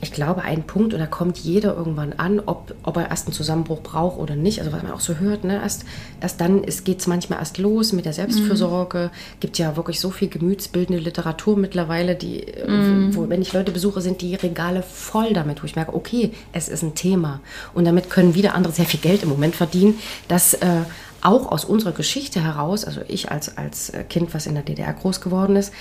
ich glaube, ein Punkt, und da kommt jeder irgendwann an, ob, ob er erst einen Zusammenbruch braucht oder nicht. Also was man auch so hört, ne? erst, erst dann geht es manchmal erst los mit der Selbstfürsorge. Mhm. gibt ja wirklich so viel gemütsbildende Literatur mittlerweile, die, äh, mhm. wo, wenn ich Leute besuche, sind die Regale voll damit, wo ich merke, okay, es ist ein Thema. Und damit können wieder andere sehr viel Geld im Moment verdienen, dass äh, auch aus unserer Geschichte heraus, also ich als, als Kind, was in der DDR groß geworden ist,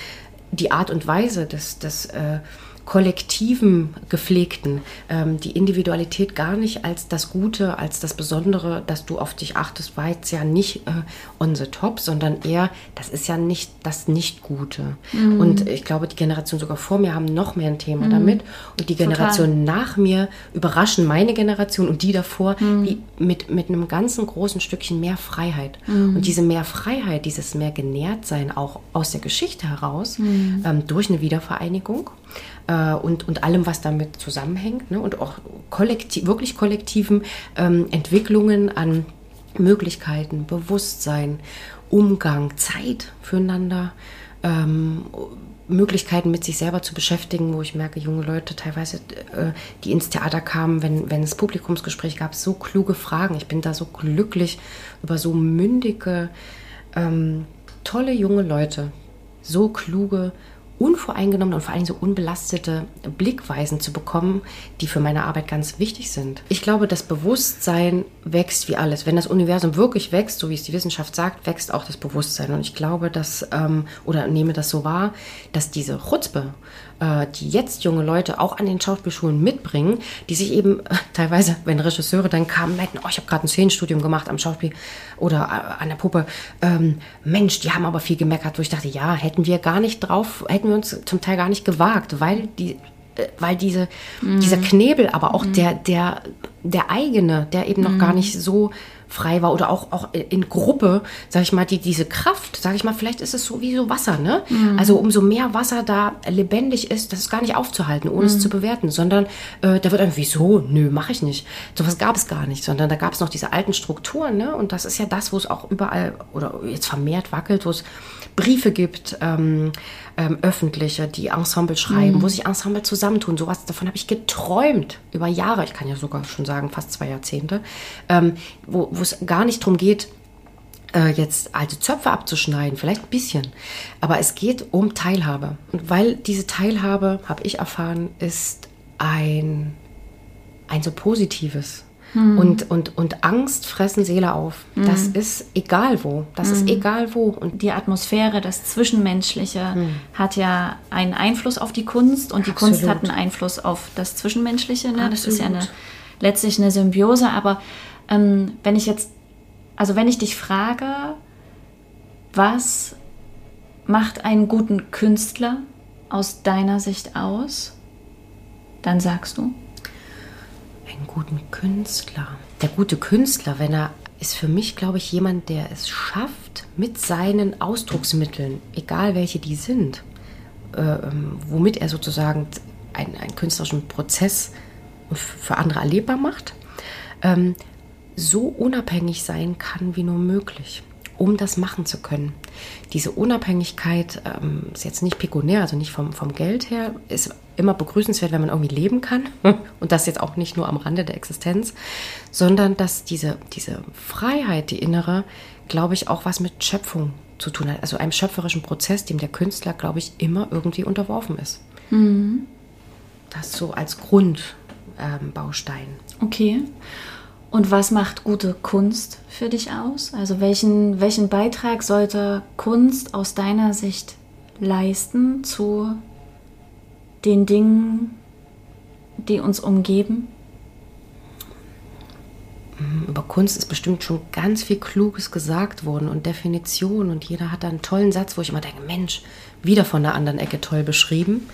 die Art und Weise des, des äh, kollektiven Gepflegten, ähm, die Individualität gar nicht als das Gute, als das Besondere, dass du auf dich achtest, war jetzt ja nicht äh, on the top, sondern eher, das ist ja nicht das Nicht-Gute. Mhm. Und ich glaube, die Generation sogar vor mir haben noch mehr ein Thema mhm. damit. Und die Generation Total. nach mir überraschen meine Generation und die davor mhm. wie mit, mit einem ganzen großen Stückchen mehr Freiheit. Mhm. Und diese mehr Freiheit, dieses mehr genährt sein, auch aus der Geschichte heraus, mhm. ähm, durch eine Wiedervereinigung, äh, und, und allem, was damit zusammenhängt ne? und auch kollektiv, wirklich kollektiven ähm, Entwicklungen an Möglichkeiten, Bewusstsein, Umgang, Zeit füreinander. Ähm, Möglichkeiten mit sich selber zu beschäftigen, wo ich merke, junge Leute teilweise, äh, die ins Theater kamen, wenn, wenn es Publikumsgespräch gab, so kluge Fragen. Ich bin da so glücklich über so mündige, ähm, tolle junge Leute, so kluge unvoreingenommene und vor allem so unbelastete Blickweisen zu bekommen, die für meine Arbeit ganz wichtig sind. Ich glaube, das Bewusstsein wächst wie alles. Wenn das Universum wirklich wächst, so wie es die Wissenschaft sagt, wächst auch das Bewusstsein. Und ich glaube, dass, ähm, oder nehme das so wahr, dass diese Chutzpe, äh, die jetzt junge Leute auch an den Schauspielschulen mitbringen, die sich eben äh, teilweise, wenn Regisseure dann kamen, meinten, oh, ich habe gerade ein Szenenstudium gemacht am Schauspiel oder äh, an der Puppe. Ähm, Mensch, die haben aber viel gemeckert, wo ich dachte, ja, hätten wir gar nicht drauf, hätten wir uns zum Teil gar nicht gewagt, weil die weil diese, mhm. dieser Knebel, aber auch mhm. der, der, der eigene, der eben noch mhm. gar nicht so frei war oder auch, auch in Gruppe, sag ich mal, die, diese Kraft, sag ich mal, vielleicht ist es so wie so Wasser, ne? Mhm. Also umso mehr Wasser da lebendig ist, das ist gar nicht aufzuhalten, ohne mhm. es zu bewerten, sondern äh, da wird irgendwie so, nö, mache ich nicht. Sowas gab es gar nicht, sondern da gab es noch diese alten Strukturen, ne? Und das ist ja das, wo es auch überall oder jetzt vermehrt wackelt, wo es Briefe gibt, ähm, ähm, öffentliche, die Ensemble schreiben, mhm. wo sich Ensemble zusammentun. Sowas, davon habe ich geträumt über Jahre, ich kann ja sogar schon sagen, fast zwei Jahrzehnte, ähm, wo es gar nicht darum geht, äh, jetzt alte Zöpfe abzuschneiden, vielleicht ein bisschen. Aber es geht um Teilhabe. Und weil diese Teilhabe, habe ich erfahren, ist ein, ein so positives Hm. Und, und, und Angst fressen Seele auf. Hm. Das ist egal wo. Das hm. ist egal wo. Und die Atmosphäre, das Zwischenmenschliche hm. hat ja einen Einfluss auf die Kunst und die Absolut. Kunst hat einen Einfluss auf das Zwischenmenschliche. Ne? Das ist ja eine, letztlich eine Symbiose. Aber ähm, wenn ich jetzt, also wenn ich dich frage, was macht einen guten Künstler aus deiner Sicht aus? Dann sagst du. Guten Künstler. Der gute Künstler, wenn er ist für mich, glaube ich, jemand, der es schafft, mit seinen Ausdrucksmitteln, egal welche die sind, äh, ähm, womit er sozusagen einen, einen, künstlerischen Prozess für andere erlebbar macht, ähm, so unabhängig sein kann wie nur möglich um das machen zu können. Diese Unabhängigkeit ähm, ist jetzt nicht pekunär, also nicht vom, vom Geld her, ist immer begrüßenswert, wenn man irgendwie leben kann. [laughs] Und das jetzt auch nicht nur am Rande der Existenz, sondern dass diese, diese Freiheit, die innere, glaube ich, auch was mit Schöpfung zu tun hat. Also einem schöpferischen Prozess, dem der Künstler, glaube ich, immer irgendwie unterworfen ist. Mhm. Das so als Grundbaustein. Ähm, okay. Und was macht gute Kunst für dich aus? Also welchen, welchen Beitrag sollte Kunst aus deiner Sicht leisten zu den Dingen, die uns umgeben? Über Kunst ist bestimmt schon ganz viel Kluges gesagt worden und Definition und jeder hat da einen tollen Satz, wo ich immer denke, Mensch, wieder von der anderen Ecke toll beschrieben.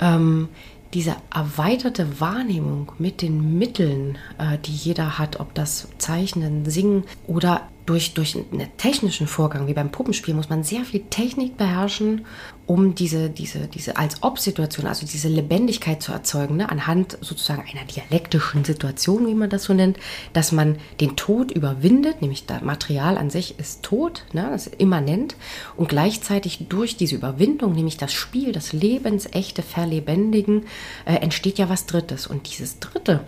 Ähm, diese erweiterte Wahrnehmung mit den Mitteln, äh, die jeder hat, ob das Zeichnen, Singen oder durch, durch einen technischen Vorgang wie beim Puppenspiel muss man sehr viel Technik beherrschen, um diese, diese, diese Als-Ob-Situation, also diese Lebendigkeit zu erzeugen, ne? anhand sozusagen einer dialektischen Situation, wie man das so nennt, dass man den Tod überwindet, nämlich das Material an sich ist tot, ne? das ist immanent, und gleichzeitig durch diese Überwindung, nämlich das Spiel, das lebensechte Verlebendigen, äh, entsteht ja was Drittes. Und dieses Dritte,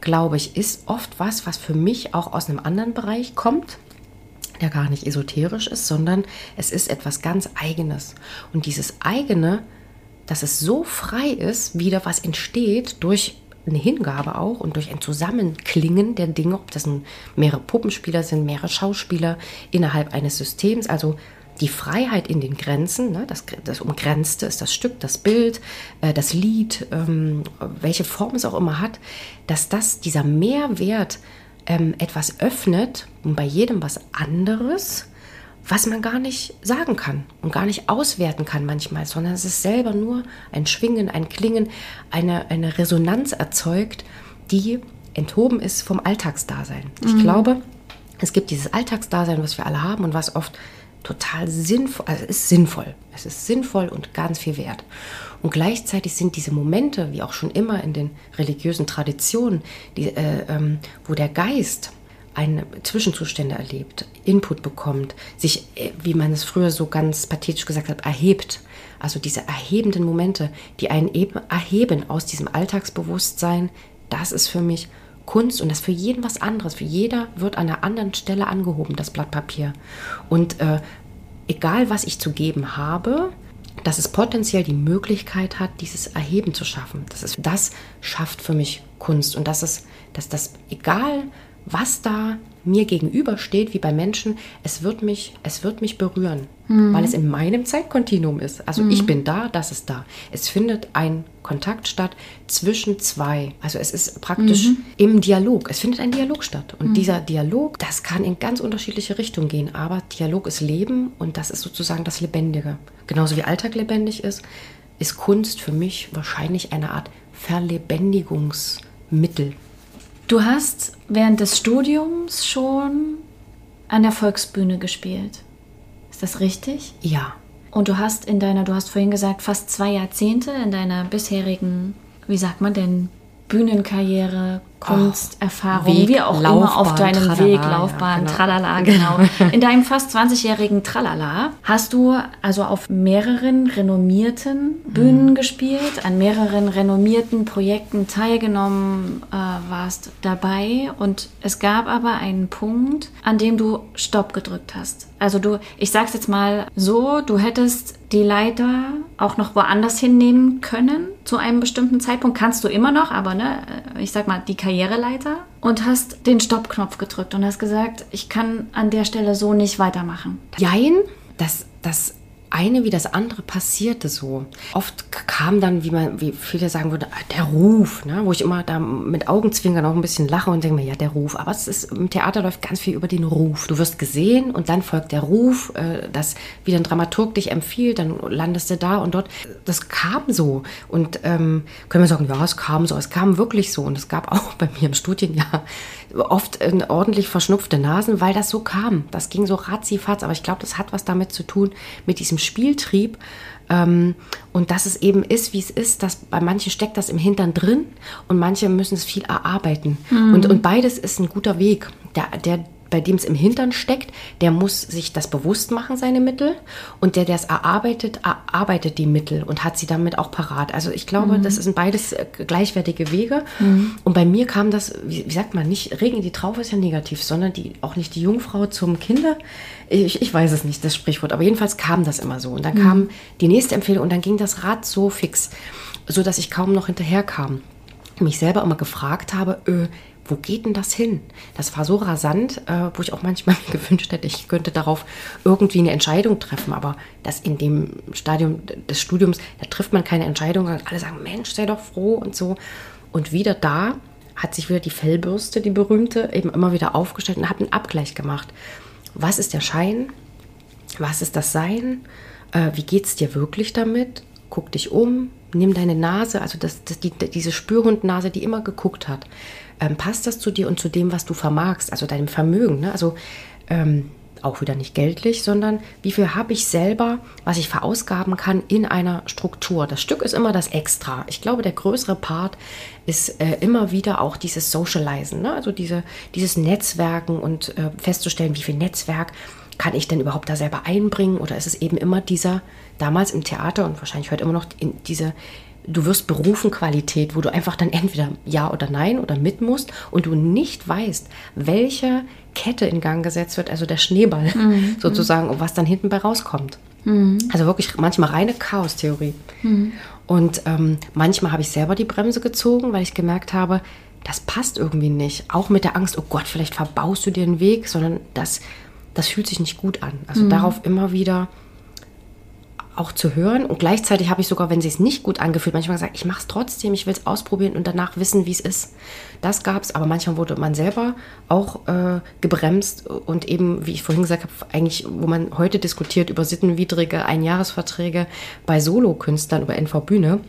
glaube ich, ist oft was, was für mich auch aus einem anderen Bereich kommt der gar nicht esoterisch ist, sondern es ist etwas ganz Eigenes. Und dieses eigene, dass es so frei ist, wieder was entsteht durch eine Hingabe auch und durch ein Zusammenklingen der Dinge, ob das mehrere Puppenspieler sind, mehrere Schauspieler innerhalb eines Systems, also die Freiheit in den Grenzen, ne, das, das Umgrenzte ist das Stück, das Bild, äh, das Lied, ähm, welche Form es auch immer hat, dass das dieser Mehrwert ähm, etwas öffnet und bei jedem was anderes, was man gar nicht sagen kann und gar nicht auswerten kann manchmal, sondern es ist selber nur ein Schwingen, ein Klingen, eine, eine Resonanz erzeugt, die enthoben ist vom Alltagsdasein. Ich mhm. glaube, es gibt dieses Alltagsdasein, was wir alle haben und was oft total sinnvoll, also es ist sinnvoll. Es ist sinnvoll und ganz viel wert. Und gleichzeitig sind diese Momente, wie auch schon immer in den religiösen Traditionen, die, äh, ähm, wo der Geist eine Zwischenzustände erlebt, Input bekommt, sich, äh, wie man es früher so ganz pathetisch gesagt hat, erhebt. Also diese erhebenden Momente, die einen eben erheben aus diesem Alltagsbewusstsein, das ist für mich Kunst und das für jeden was anderes. Für jeder wird an einer anderen Stelle angehoben, das Blatt Papier. Und äh, egal, was ich zu geben habe, dass es potenziell die Möglichkeit hat, dieses Erheben zu schaffen. Das, ist, das schafft für mich Kunst. Und das ist, dass das, egal was da mir gegenübersteht, wie bei Menschen, es wird mich, es wird mich berühren, mhm. weil es in meinem Zeitkontinuum ist. Also mhm. ich bin da, das ist da. Es findet ein Kontakt statt zwischen zwei. Also es ist praktisch mhm. im Dialog. Es findet ein Dialog statt. Und mhm. dieser Dialog, das kann in ganz unterschiedliche Richtungen gehen. Aber Dialog ist Leben und das ist sozusagen das Lebendige. Genauso wie Alltag lebendig ist, ist Kunst für mich wahrscheinlich eine Art Verlebendigungsmittel. Du hast während des Studiums schon an der Volksbühne gespielt. Ist das richtig? Ja. Und du hast in deiner, du hast vorhin gesagt, fast zwei Jahrzehnte in deiner bisherigen, wie sagt man denn, Bühnenkarriere, Kunsterfahrung, Weg, wie auch Laufbahn, immer auf deinem Tralala, Weg, Laufbahn, ja, genau. Tralala, [laughs] genau. In deinem fast 20-jährigen Tralala hast du also auf mehreren renommierten Bühnen mhm. gespielt, an mehreren renommierten Projekten teilgenommen, äh, warst dabei und es gab aber einen Punkt, an dem du Stopp gedrückt hast. Also du, ich sag's jetzt mal so, du hättest die Leiter auch noch woanders hinnehmen können zu einem bestimmten Zeitpunkt. Kannst du immer noch, aber ne, ich sag mal, die Karriere Karriereleiter und hast den Stoppknopf gedrückt und hast gesagt, ich kann an der Stelle so nicht weitermachen. Jein, das, das eine wie das andere passierte so. Oft kam dann, wie man, wie viele sagen würden, der Ruf, ne? wo ich immer da mit Augenzwinkern auch ein bisschen lache und denke mir, ja, der Ruf. Aber es ist, im Theater läuft ganz viel über den Ruf. Du wirst gesehen und dann folgt der Ruf, äh, das wie ein Dramaturg dich empfiehlt, dann landest du da und dort. Das kam so. Und ähm, können wir sagen, ja, es kam so. Es kam wirklich so. Und es gab [laughs] auch bei mir im Studienjahr oft äh, ordentlich verschnupfte Nasen, weil das so kam. Das ging so ratzifatz. Aber ich glaube, das hat was damit zu tun, mit diesem Spieltrieb. Ähm, und dass es eben ist, wie es ist, dass bei manchen steckt das im Hintern drin und manche müssen es viel erarbeiten. Mhm. Und, und beides ist ein guter Weg. Der, der bei dem es im Hintern steckt, der muss sich das bewusst machen, seine Mittel. Und der, der es erarbeitet, erarbeitet die Mittel und hat sie damit auch parat. Also ich glaube, mhm. das sind beides äh, gleichwertige Wege. Mhm. Und bei mir kam das, wie, wie, sagt man, nicht Regen die Traufe ist ja negativ, sondern die, auch nicht die Jungfrau zum Kinder. Ich, ich weiß es nicht, das Sprichwort. Aber jedenfalls kam das immer so. Und dann mhm. kam die nächste Empfehlung und dann ging das Rad so fix, so dass ich kaum noch hinterher kam. Mich selber immer gefragt habe, öh, wo geht denn das hin? Das war so rasant, äh, wo ich auch manchmal [laughs] gewünscht hätte, ich könnte darauf irgendwie eine Entscheidung treffen. Aber das in dem Stadium des Studiums, da trifft man keine Entscheidung, alle sagen, Mensch, sei doch froh und so. Und wieder da hat sich wieder die Fellbürste, die berühmte, eben immer wieder aufgestellt und hat einen Abgleich gemacht. Was ist der Schein? Was ist das Sein? Äh, wie geht es dir wirklich damit? Guck dich um, nimm deine Nase, also das, das, die, diese Spürhundnase, die immer geguckt hat ähm, passt das zu dir und zu dem, was du vermagst, also deinem Vermögen. Ne? Also ähm, auch wieder nicht geldlich, sondern wie viel habe ich selber, was ich verausgaben kann in einer Struktur. Das Stück ist immer das Extra. Ich glaube, der größere Part ist äh, immer wieder auch dieses Socializen, ne? also diese, dieses Netzwerken und äh, festzustellen, wie viel Netzwerk kann ich denn überhaupt da selber einbringen oder ist es eben immer dieser, damals im Theater und wahrscheinlich heute immer noch in diese du wirst berufen Qualität, wo du einfach dann entweder ja oder nein oder mit musst und du nicht weißt, welche Kette in Gang gesetzt wird, also der Schneeball mhm. [laughs] sozusagen, und was dann hinten bei rauskommt. Mhm. Also wirklich manchmal reine Chaostheorie. Mhm. Und ähm, manchmal habe ich selber die Bremse gezogen, weil ich gemerkt habe, das passt irgendwie nicht. Auch mit der Angst, oh Gott, vielleicht verbaust du dir den Weg, sondern das, das fühlt sich nicht gut an. Also mhm. darauf immer wieder auch zu hören. Und gleichzeitig habe ich sogar, wenn sie es nicht gut angefühlt, manchmal gesagt, ich mache es trotzdem, ich will es ausprobieren und danach wissen, wie es ist. Das gab es, aber manchmal wurde man selber auch äh, gebremst und eben, wie ich vorhin gesagt habe, eigentlich, wo man heute diskutiert über sittenwidrige Einjahresverträge bei Solokünstlern über NV Bühne.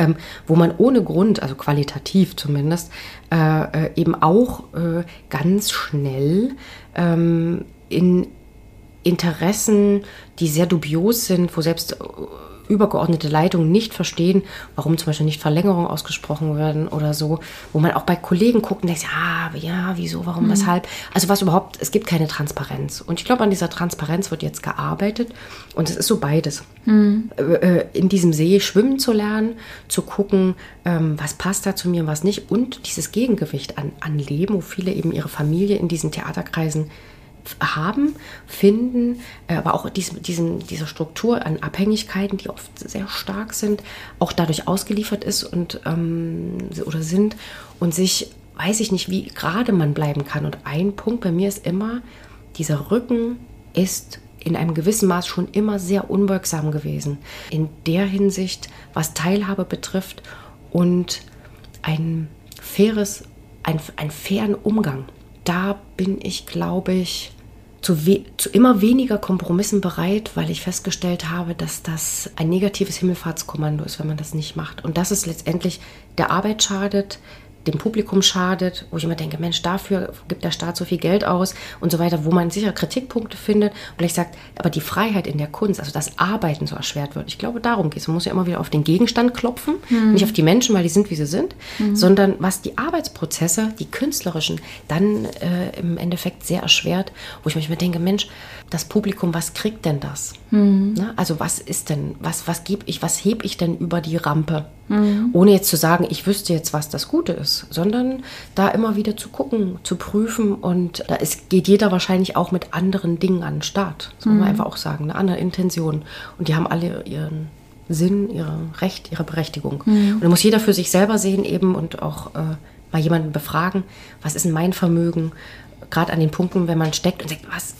Ähm, wo man ohne Grund, also qualitativ zumindest, äh, äh, eben auch äh, ganz schnell ähm, in Interessen, die sehr dubios sind, wo selbst äh, übergeordnete Leitungen nicht verstehen, warum zum Beispiel nicht Verlängerungen ausgesprochen werden oder so, wo man auch bei Kollegen guckt und denkt, ja, ja, wieso, warum, mhm. weshalb. Also was überhaupt, es gibt keine Transparenz. Und ich glaube, an dieser Transparenz wird jetzt gearbeitet und es ist so beides. Mhm. Äh, äh, in diesem See schwimmen zu lernen, zu gucken, ähm, was passt da zu mir und was nicht und dieses Gegengewicht an, an Leben, wo viele eben ihre Familie in diesen Theaterkreisen haben, finden, äh, aber auch diesen, diesen, diese Struktur an Abhängigkeiten, die oft sehr stark sind, auch dadurch ausgeliefert ist und ähm, oder sind und sich, weiß ich nicht, wie gerade man bleiben kann. Und ein Punkt bei mir ist immer, dieser Rücken ist in einem gewissen Maß schon immer sehr unwirksam gewesen. In der Hinsicht, was Teilhabe betrifft und ein faires, ein, einen fairen Umgang. Da bin ich, glaube ich, zu, zu, immer weniger Kompromissen bereit, weil ich festgestellt habe, dass das ein negatives Himmelfahrtskommando ist, wenn man das nicht macht. Und dass es letztendlich der Arbeit schadet, dem Publikum schadet, wo ich immer denke, Mensch, dafür gibt der Staat so viel Geld aus und so weiter, wo man sicher Kritikpunkte findet und vielleicht sagt, aber die Freiheit in der Kunst, also das Arbeiten so erschwert wird. Ich glaube, darum geht es. Man muss ja immer wieder auf den Gegenstand klopfen, mhm. nicht auf die Menschen, weil die sind, wie sie sind, mhm. sondern was die Arbeitsprozesse, die künstlerischen, dann äh, im Endeffekt sehr erschwert, wo ich manchmal denke, Mensch, das Publikum, was kriegt denn das? Mhm. Na, also was ist denn, was, was gebe ich, was hebe ich denn über die Rampe? Mhm. Ohne jetzt zu sagen, ich wüsste jetzt, was das Gute ist, sondern da immer wieder zu gucken, zu prüfen und da ist, geht jeder wahrscheinlich auch mit anderen Dingen an den Start. Das mhm. muss man mhm. einfach auch sagen, eine andere Intention. Und die haben alle ihren Sinn, ihr Recht, ihre Berechtigung. Mhm. Und da muss jeder für sich selber sehen eben und auch äh, mal jemanden befragen, was ist denn mein Vermögen? Gerade an den Punkten, wenn man steckt und sagt, was,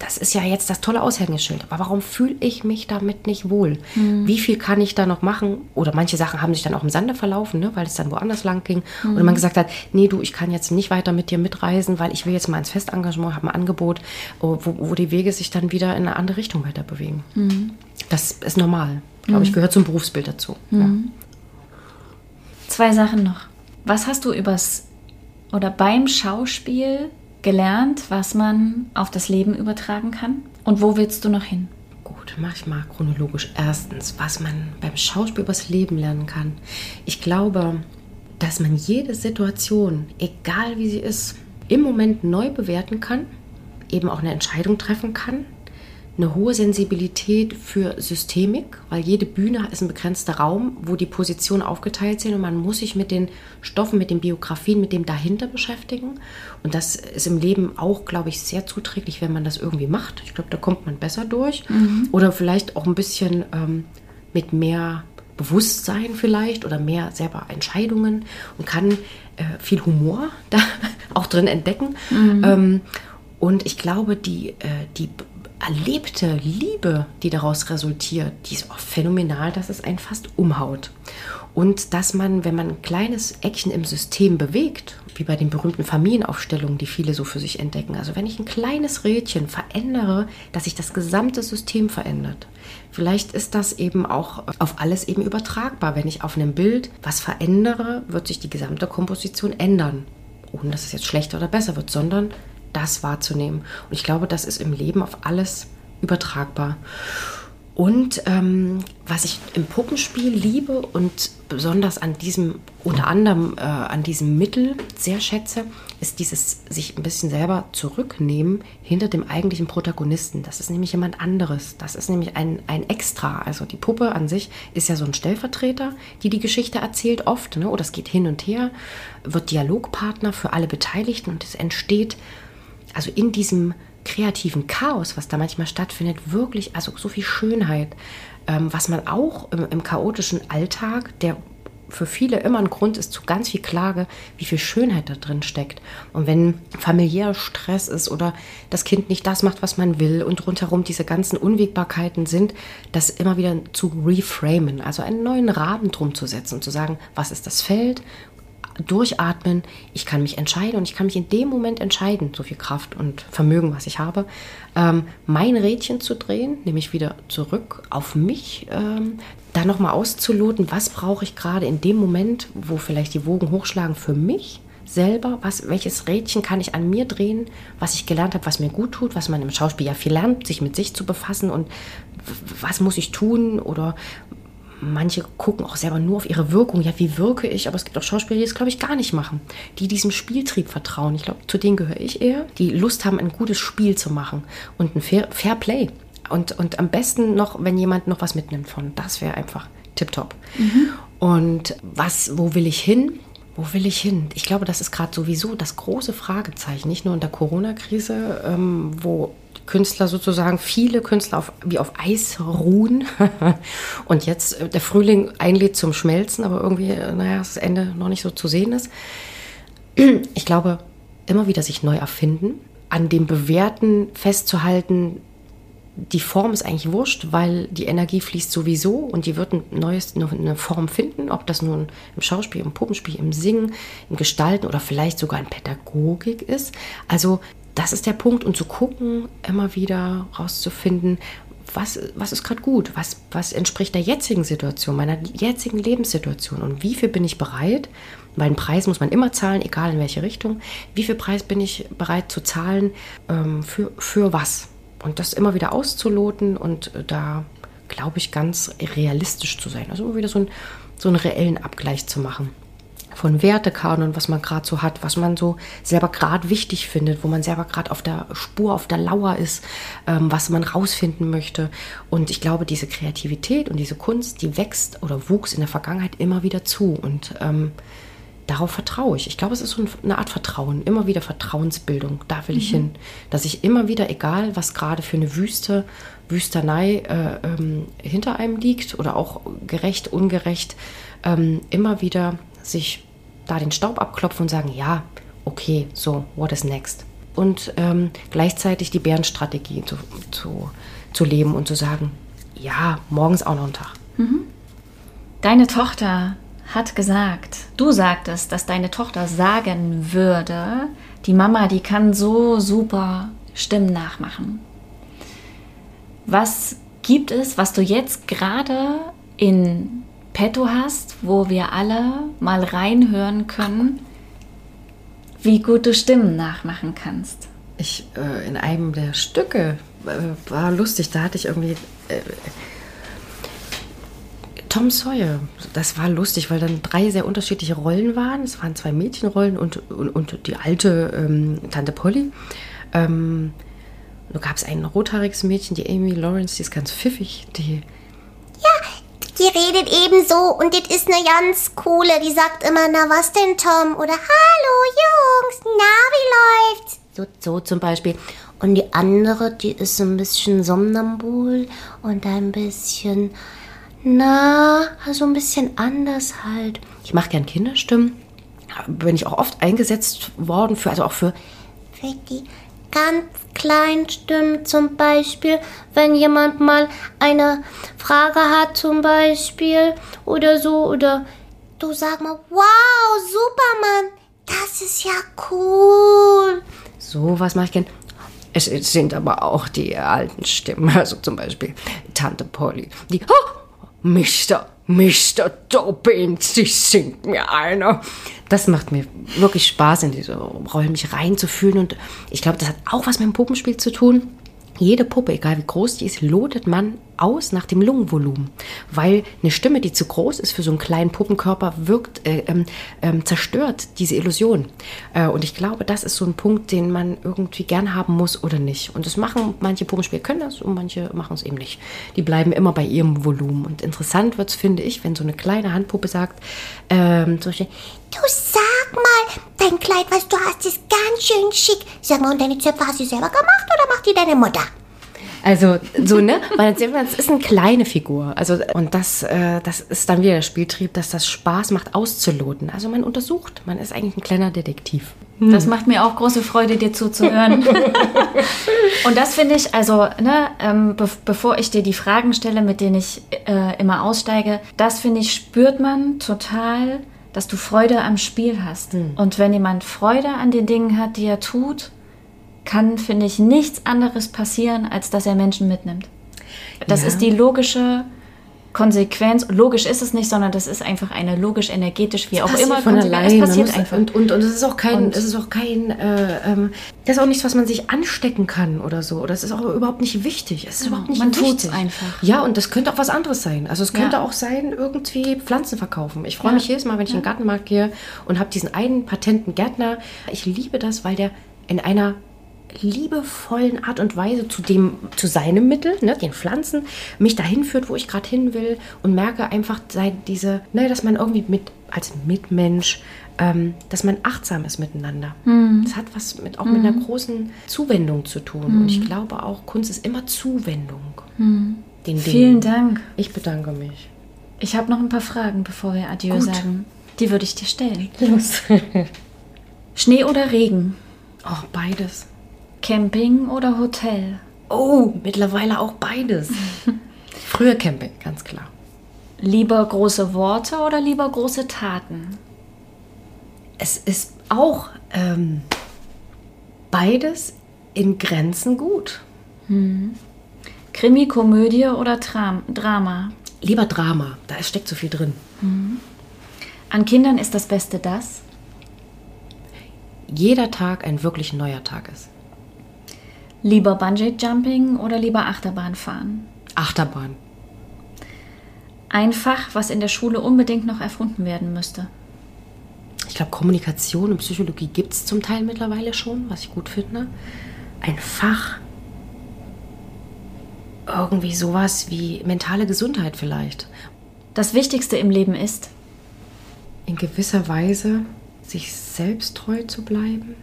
das ist ja jetzt das tolle Aushängeschild. Aber warum fühle ich mich damit nicht wohl? Mhm. Wie viel kann ich da noch machen? Oder manche Sachen haben sich dann auch im Sande verlaufen, ne, weil es dann woanders lang ging. Mhm. Und man gesagt hat, nee, du, ich kann jetzt nicht weiter mit dir mitreisen, weil ich will jetzt mal ins Festengagement, habe ein Angebot, wo, wo, die Wege sich dann wieder in eine andere Richtung weiter bewegen. Mhm. Das ist normal. Glaube ich, mhm. gehört zum Berufsbild dazu. Ja. Mhm. Zwei Sachen noch. Was hast du übers oder beim Schauspiel gelernt, was man auf das Leben übertragen kann? Und wo willst du noch hin? Gut, mach ich mal chronologisch. Erstens, was man beim Schauspiel übers Leben lernen kann. Ich glaube, dass man jede Situation, egal wie sie ist, im Moment neu bewerten kann, eben auch eine Entscheidung treffen kann eine hohe Sensibilität für Systemik, weil jede Bühne ist ein begrenzter Raum, wo die Positionen aufgeteilt sind und man muss sich mit den Stoffen, mit den Biografien, mit dem dahinter beschäftigen. Und das ist im Leben auch, glaube ich, sehr zuträglich, wenn man das irgendwie macht. Ich glaube, da kommt man besser durch. Mhm. Oder vielleicht auch ein bisschen ähm, mit mehr Bewusstsein vielleicht oder mehr selber Entscheidungen und kann äh, viel Humor [laughs] da auch drin entdecken. Mhm. Ähm, und ich glaube, die, äh, die erlebte Liebe, die daraus resultiert, die ist auch phänomenal, dass es einen fast umhaut. Und dass man, wenn man ein kleines Eckchen im System bewegt, wie bei den berühmten Familienaufstellungen, die viele so für sich entdecken, also wenn ich ein kleines Rädchen verändere, dass sich das gesamte System verändert. Vielleicht ist das eben auch auf alles eben übertragbar. Wenn ich auf einem Bild was verändere, wird sich die gesamte Komposition ändern. Ohne dass es jetzt schlechter oder besser wird, sondern das wahrzunehmen. Und ich glaube, das ist im Leben auf alles übertragbar. Und ähm, was ich im Puppenspiel liebe und besonders an diesem, unter anderem äh, an diesem Mittel sehr schätze, ist dieses sich ein bisschen selber zurücknehmen hinter dem eigentlichen Protagonisten. Das ist nämlich jemand anderes. Das ist nämlich ein, ein Extra. Also die Puppe an sich ist ja so ein Stellvertreter, die die Geschichte erzählt oft. Ne? Oder es geht hin und her, wird Dialogpartner für alle Beteiligten und es entsteht also in diesem kreativen Chaos, was da manchmal stattfindet, wirklich, also so viel Schönheit, ähm, was man auch im, im chaotischen Alltag, der für viele immer ein Grund ist zu ganz viel Klage, wie viel Schönheit da drin steckt. Und wenn familiärer Stress ist oder das Kind nicht das macht, was man will und rundherum diese ganzen Unwägbarkeiten sind, das immer wieder zu reframen, also einen neuen Rahmen drum zu setzen und zu sagen, was ist das Feld durchatmen, ich kann mich entscheiden und ich kann mich in dem Moment entscheiden, so viel Kraft und Vermögen, was ich habe, ähm, mein Rädchen zu drehen, nämlich wieder zurück auf mich, ähm, da nochmal auszuloten, was brauche ich gerade in dem Moment, wo vielleicht die Wogen hochschlagen für mich selber, was, welches Rädchen kann ich an mir drehen, was ich gelernt habe, was mir gut tut, was man im Schauspiel ja viel lernt, sich mit sich zu befassen und was muss ich tun oder manche gucken auch selber nur auf ihre Wirkung. Ja, wie wirke ich? Aber es gibt auch Schauspieler, die das, glaube ich, gar nicht machen. Die diesem Spieltrieb vertrauen. Ich glaube, zu denen gehöre ich eher. Die Lust haben, ein gutes Spiel zu machen und ein Fair, Fair Play. Und, und am besten noch, wenn jemand noch was mitnimmt von. Das wäre einfach tipptopp. Mhm. Und was, wo will ich hin? Wo will ich hin? Ich glaube, das ist gerade sowieso das große Fragezeichen, nicht nur in der Corona-Krise, ähm, wo Künstler sozusagen, viele Künstler auf, wie auf Eis ruhen [laughs] und jetzt äh, der Frühling einlädt zum Schmelzen, aber irgendwie, äh, naja, das Ende noch nicht so zu sehen ist. [clears throat] Ich glaube, immer wieder sich neu erfinden, an dem Bewährten festzuhalten, die Form ist eigentlich wurscht, weil die Energie fließt sowieso und die wird ein neues, eine Form finden, ob das nun im Schauspiel, im Puppenspiel, im Singen, im Gestalten oder vielleicht sogar in Pädagogik ist. Also das ist der Punkt und zu gucken, immer wieder rauszufinden, was, was ist gerade gut, was, was entspricht der jetzigen Situation, meiner jetzigen Lebenssituation? Und wie viel bin ich bereit, weil einen Preis muss man immer zahlen, egal in welche Richtung, wie viel Preis bin ich bereit zu zahlen ähm, für, für was? Und das immer wieder auszuloten und da glaube ich ganz realistisch zu sein, also immer wieder so, ein, so einen reellen Abgleich zu machen von Wertekanon, was man gerade so hat, was man so selber gerade wichtig findet, wo man selber gerade auf der Spur, auf der Lauer ist, ähm, was man rausfinden möchte. Und ich glaube, diese Kreativität und diese Kunst, die wächst oder wuchs in der Vergangenheit immer wieder zu. Und ähm, darauf vertraue ich. Ich glaube, es ist so eine Art Vertrauen, immer wieder Vertrauensbildung. Da will ich mhm. hin. Dass ich immer wieder, egal was gerade für eine Wüste, Wüstenei äh, ähm, hinter einem liegt oder auch gerecht, ungerecht, ähm, immer wieder sich da den Staub abklopfen und sagen, ja, okay, so, what is next? Und ähm, gleichzeitig die Bärenstrategie zu, zu, zu leben und zu sagen, ja, morgens auch noch ein Tag. Mhm. Deine Tochter hat gesagt, du sagtest, dass deine Tochter sagen würde, die Mama, die kann so super Stimmen nachmachen. Was gibt es, was du jetzt gerade in petto hast, wo wir alle mal reinhören können, wie gut du Stimmen nachmachen kannst? Ich, äh, in einem der Stücke äh, war lustig, da hatte ich irgendwie äh, Tom Sawyer. Das war lustig, weil dann drei sehr unterschiedliche Rollen waren. Es waren zwei Mädchenrollen und, und, und die alte ähm, Tante Polly. Ähm, da gab es ein rothaariges Mädchen, die Amy Lawrence, die ist ganz pfiffig. Die die redet ebenso und das ist eine ganz coole. Die sagt immer, na was denn, Tom? Oder Hallo Jungs, na wie läuft's? So, so zum Beispiel. Und die andere, die ist so ein bisschen somnambul und ein bisschen, na, also ein bisschen anders halt. Ich mache gern Kinderstimmen. Bin ich auch oft eingesetzt worden für, also auch für, für die ganz kleinen Stimmen zum Beispiel, wenn jemand mal eine Frage hat zum Beispiel oder so oder du sag mal, wow, Superman, das ist ja cool. So was mache ich gern. Es sind aber auch die alten Stimmen, [laughs] also zum Beispiel Tante Polly, die, oh, Mister, Mr. Dobbin, Sie sind mir einer. Das macht mir wirklich Spaß, in diese Rolle mich reinzufühlen. Und ich glaube, das hat auch was mit dem Puppenspiel zu tun jede Puppe, egal wie groß die ist, lotet man aus nach dem Lungenvolumen. Weil eine Stimme, die zu groß ist für so einen kleinen Puppenkörper, wirkt, äh, ähm, ähm, zerstört diese Illusion. Äh, und ich glaube, das ist so ein Punkt, den man irgendwie gern haben muss oder nicht. Und das machen manche Puppenspieler können das und manche machen es eben nicht. Die bleiben immer bei ihrem Volumen. Und interessant wird es, finde ich, wenn so eine kleine Handpuppe sagt, ähm, zum Beispiel, Du sag mal, dein Kleid, was du hast, ist ganz schön schick. Sag mal, und deine Zöpfe hast du selber gemacht oder macht die deine Mutter? Also so, ne? Weil es ist eine kleine Figur. Also, und das, äh, das ist dann wieder der Spieltrieb, dass das Spaß macht, auszuloten. Also man untersucht, man ist eigentlich ein kleiner Detektiv. Das macht mir auch große Freude, dir zuzuhören. [laughs] und das finde ich, also, ne, ähm, be bevor ich dir die Fragen stelle, mit denen ich äh, immer aussteige, das finde ich, spürt man total, dass du Freude am Spiel hast. Mhm. Und wenn jemand Freude an den Dingen hat, die er tut, kann, finde ich, nichts anderes passieren, als dass er Menschen mitnimmt. Das ja. ist die logische Konsequenz. Logisch ist es nicht, sondern das ist einfach eine logisch-energetisch, wie das auch immer. Von allein. Es passiert einfach. Und, und, und es ist auch kein, und es ist auch kein, äh, ähm, das ist auch nichts, was man sich anstecken kann oder so. Oder es ist auch überhaupt nicht wichtig. Es ist genau. überhaupt nicht man wichtig. Man einfach. Ja, und das könnte auch was anderes sein. Also es könnte ja. auch sein, irgendwie Pflanzen verkaufen. Ich freue ja. mich jedes Mal, wenn ich ja. in den Gartenmarkt gehe und habe diesen einen patenten Gärtner. Ich liebe das, weil der in einer liebevollen Art und Weise zu dem, zu seinem Mittel, ne, den Pflanzen, mich dahin führt, wo ich gerade hin will und merke einfach diese, ne, dass man irgendwie mit als Mitmensch, ähm, dass man achtsam ist miteinander. Mhm. Das hat was mit, auch mhm. mit einer hm. großen Zuwendung zu tun. Mhm. Und ich hm. glaube auch, Kunst ist immer Zuwendung. Hm. Den Vielen Dank. Ich bedanke mich. Ich habe noch ein paar Fragen, bevor wir Adieu Gut. sagen. Die würde ich dir stellen. Los. [laughs] Schnee oder Regen? Oh, beides. Camping oder Hotel? Oh, mittlerweile auch beides. [laughs] Früher Camping, ganz klar. Lieber große Worte oder lieber große Taten? Es ist auch ähm, beides in Grenzen gut. Hm. Krimi, Komödie oder Tram Drama? Lieber Drama, da steckt so viel drin. Hm. An Kindern ist das Beste das? Jeder Tag ein wirklich neuer Tag ist. Lieber Bungee-Jumping oder lieber Achterbahn fahren? Achterbahn. Ein Fach, was in der Schule unbedingt noch erfunden werden müsste. Ich glaube, Kommunikation und Psychologie gibt es zum Teil mittlerweile schon, was ich gut finde. Ein Fach, irgendwie sowas wie mentale Gesundheit vielleicht. Das Wichtigste im Leben ist? In gewisser Weise sich selbst treu zu bleiben,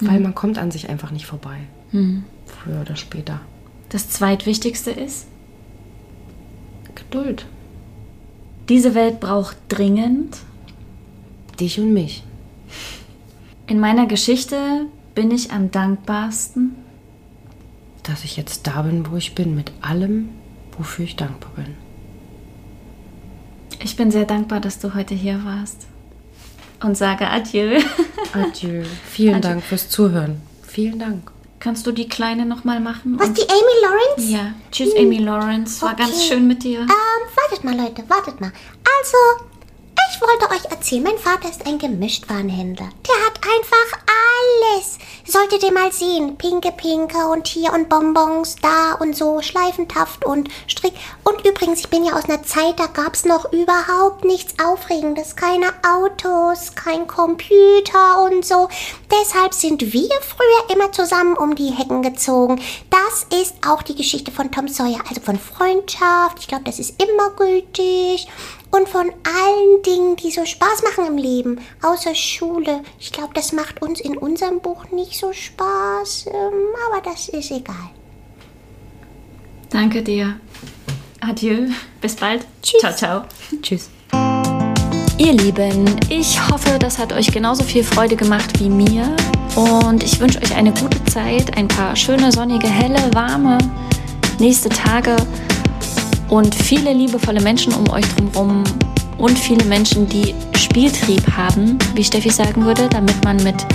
mhm. weil man kommt an sich einfach nicht vorbei. Hm. Früher oder später. Das zweitwichtigste ist? Geduld. Diese Welt braucht dringend dich und mich. In meiner Geschichte bin ich am dankbarsten, dass ich jetzt da bin, wo ich bin, mit allem, wofür ich dankbar bin. Ich bin sehr dankbar, dass du heute hier warst. Und sage Adieu. Adieu. Vielen Adieu. Dank fürs Zuhören. Vielen Dank. Kannst du die Kleine nochmal machen? Was, die Amy Lawrence? Ja. Tschüss, hm. Amy Lawrence. War okay. ganz schön mit dir. Ähm, wartet mal, Leute, wartet mal. Also, ich wollte euch erzählen, mein Vater ist ein Gemischtwarenhändler. Der hat einfach alles. Solltet ihr mal sehen. Pinke Pinke und hier und Bonbons da und so. Schleifentaft und Strick. Und übrigens, ich bin ja aus einer Zeit, da gab es noch überhaupt nichts Aufregendes. Keine Autos, kein Computer und so. Deshalb sind wir früher immer zusammen um die Hecken gezogen. Das ist auch die Geschichte von Tom Sawyer. Also von Freundschaft. Ich glaube, das ist immer gültig und von allen Dingen, die so Spaß machen im Leben, außer Schule. Ich glaube, das macht uns in unserem Buch nicht so Spaß, ähm, aber das ist egal. Danke dir. Adieu. Bis bald. Tschüss. Ciao, ciao. Tschüss. Ihr Lieben, ich hoffe, das hat euch genauso viel Freude gemacht wie mir. Und ich wünsche euch eine gute Zeit, ein paar schöne, sonnige, helle, warme nächste Tage und viele liebevolle Menschen um euch drumherum und viele Menschen, die Spieltrieb haben, wie Steffi sagen würde, damit man mit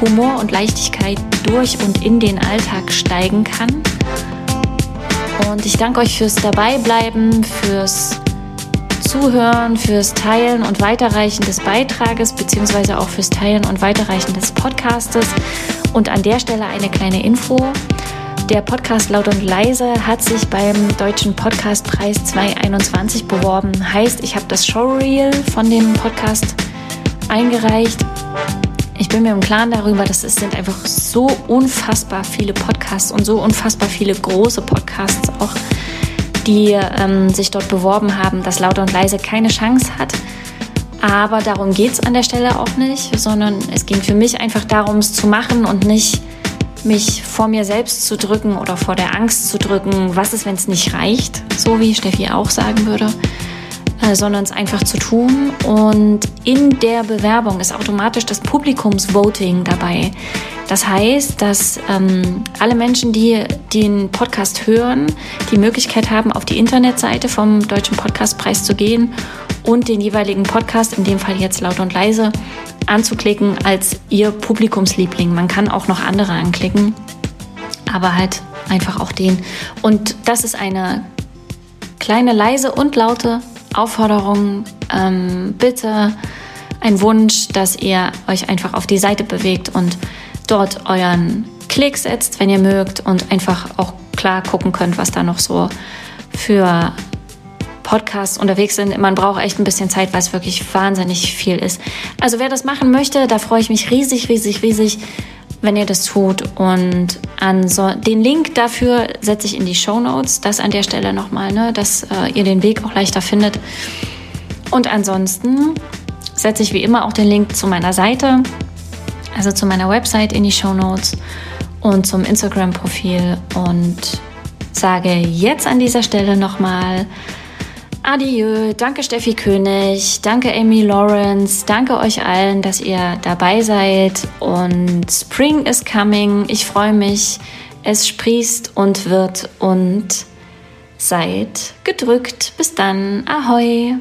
Humor und Leichtigkeit durch und in den Alltag steigen kann. Und ich danke euch fürs Dabeibleiben, fürs Zuhören, fürs Teilen und Weiterreichen des Beitrages, beziehungsweise auch fürs Teilen und Weiterreichen des Podcastes. Und an der Stelle eine kleine Info. Der Podcast Laut und Leise hat sich beim Deutschen Podcastpreis 2021 beworben. Heißt, ich habe das Showreel von dem Podcast eingereicht. Ich bin mir im Klaren darüber, dass es sind einfach so unfassbar viele Podcasts und so unfassbar viele große Podcasts auch, die ähm, sich dort beworben haben, dass Laut und Leise keine Chance hat. Aber darum geht es an der Stelle auch nicht, sondern es ging für mich einfach darum, es zu machen und nicht mich vor mir selbst zu drücken oder vor der Angst zu drücken, was ist, wenn es nicht reicht, so wie Steffi auch sagen würde, äh, sondern es einfach zu tun. Und in der Bewerbung ist automatisch das Publikumsvoting dabei. Das heißt, dass ähm, alle Menschen, die den Podcast hören, die Möglichkeit haben, auf die Internetseite vom Deutschen Podcastpreis zu gehen und den jeweiligen Podcast, in dem Fall jetzt laut und leise, anzuklicken als ihr Publikumsliebling. Man kann auch noch andere anklicken, aber halt einfach auch den. Und das ist eine kleine, leise und laute Aufforderung. Ähm, bitte ein Wunsch, dass ihr euch einfach auf die Seite bewegt und dort euren Klick setzt, wenn ihr mögt und einfach auch klar gucken könnt, was da noch so für Podcasts unterwegs sind. Man braucht echt ein bisschen Zeit, weil es wirklich wahnsinnig viel ist. Also wer das machen möchte, da freue ich mich riesig, riesig, riesig, wenn ihr das tut. Und den Link dafür setze ich in die Show Notes. Das an der Stelle nochmal, ne, dass äh, ihr den Weg auch leichter findet. Und ansonsten setze ich wie immer auch den Link zu meiner Seite, also zu meiner Website in die Show Notes und zum Instagram-Profil und sage jetzt an dieser Stelle nochmal Adieu, danke Steffi König, danke Amy Lawrence, danke euch allen, dass ihr dabei seid und Spring is coming. Ich freue mich, es sprießt und wird und seid gedrückt. Bis dann, ahoi.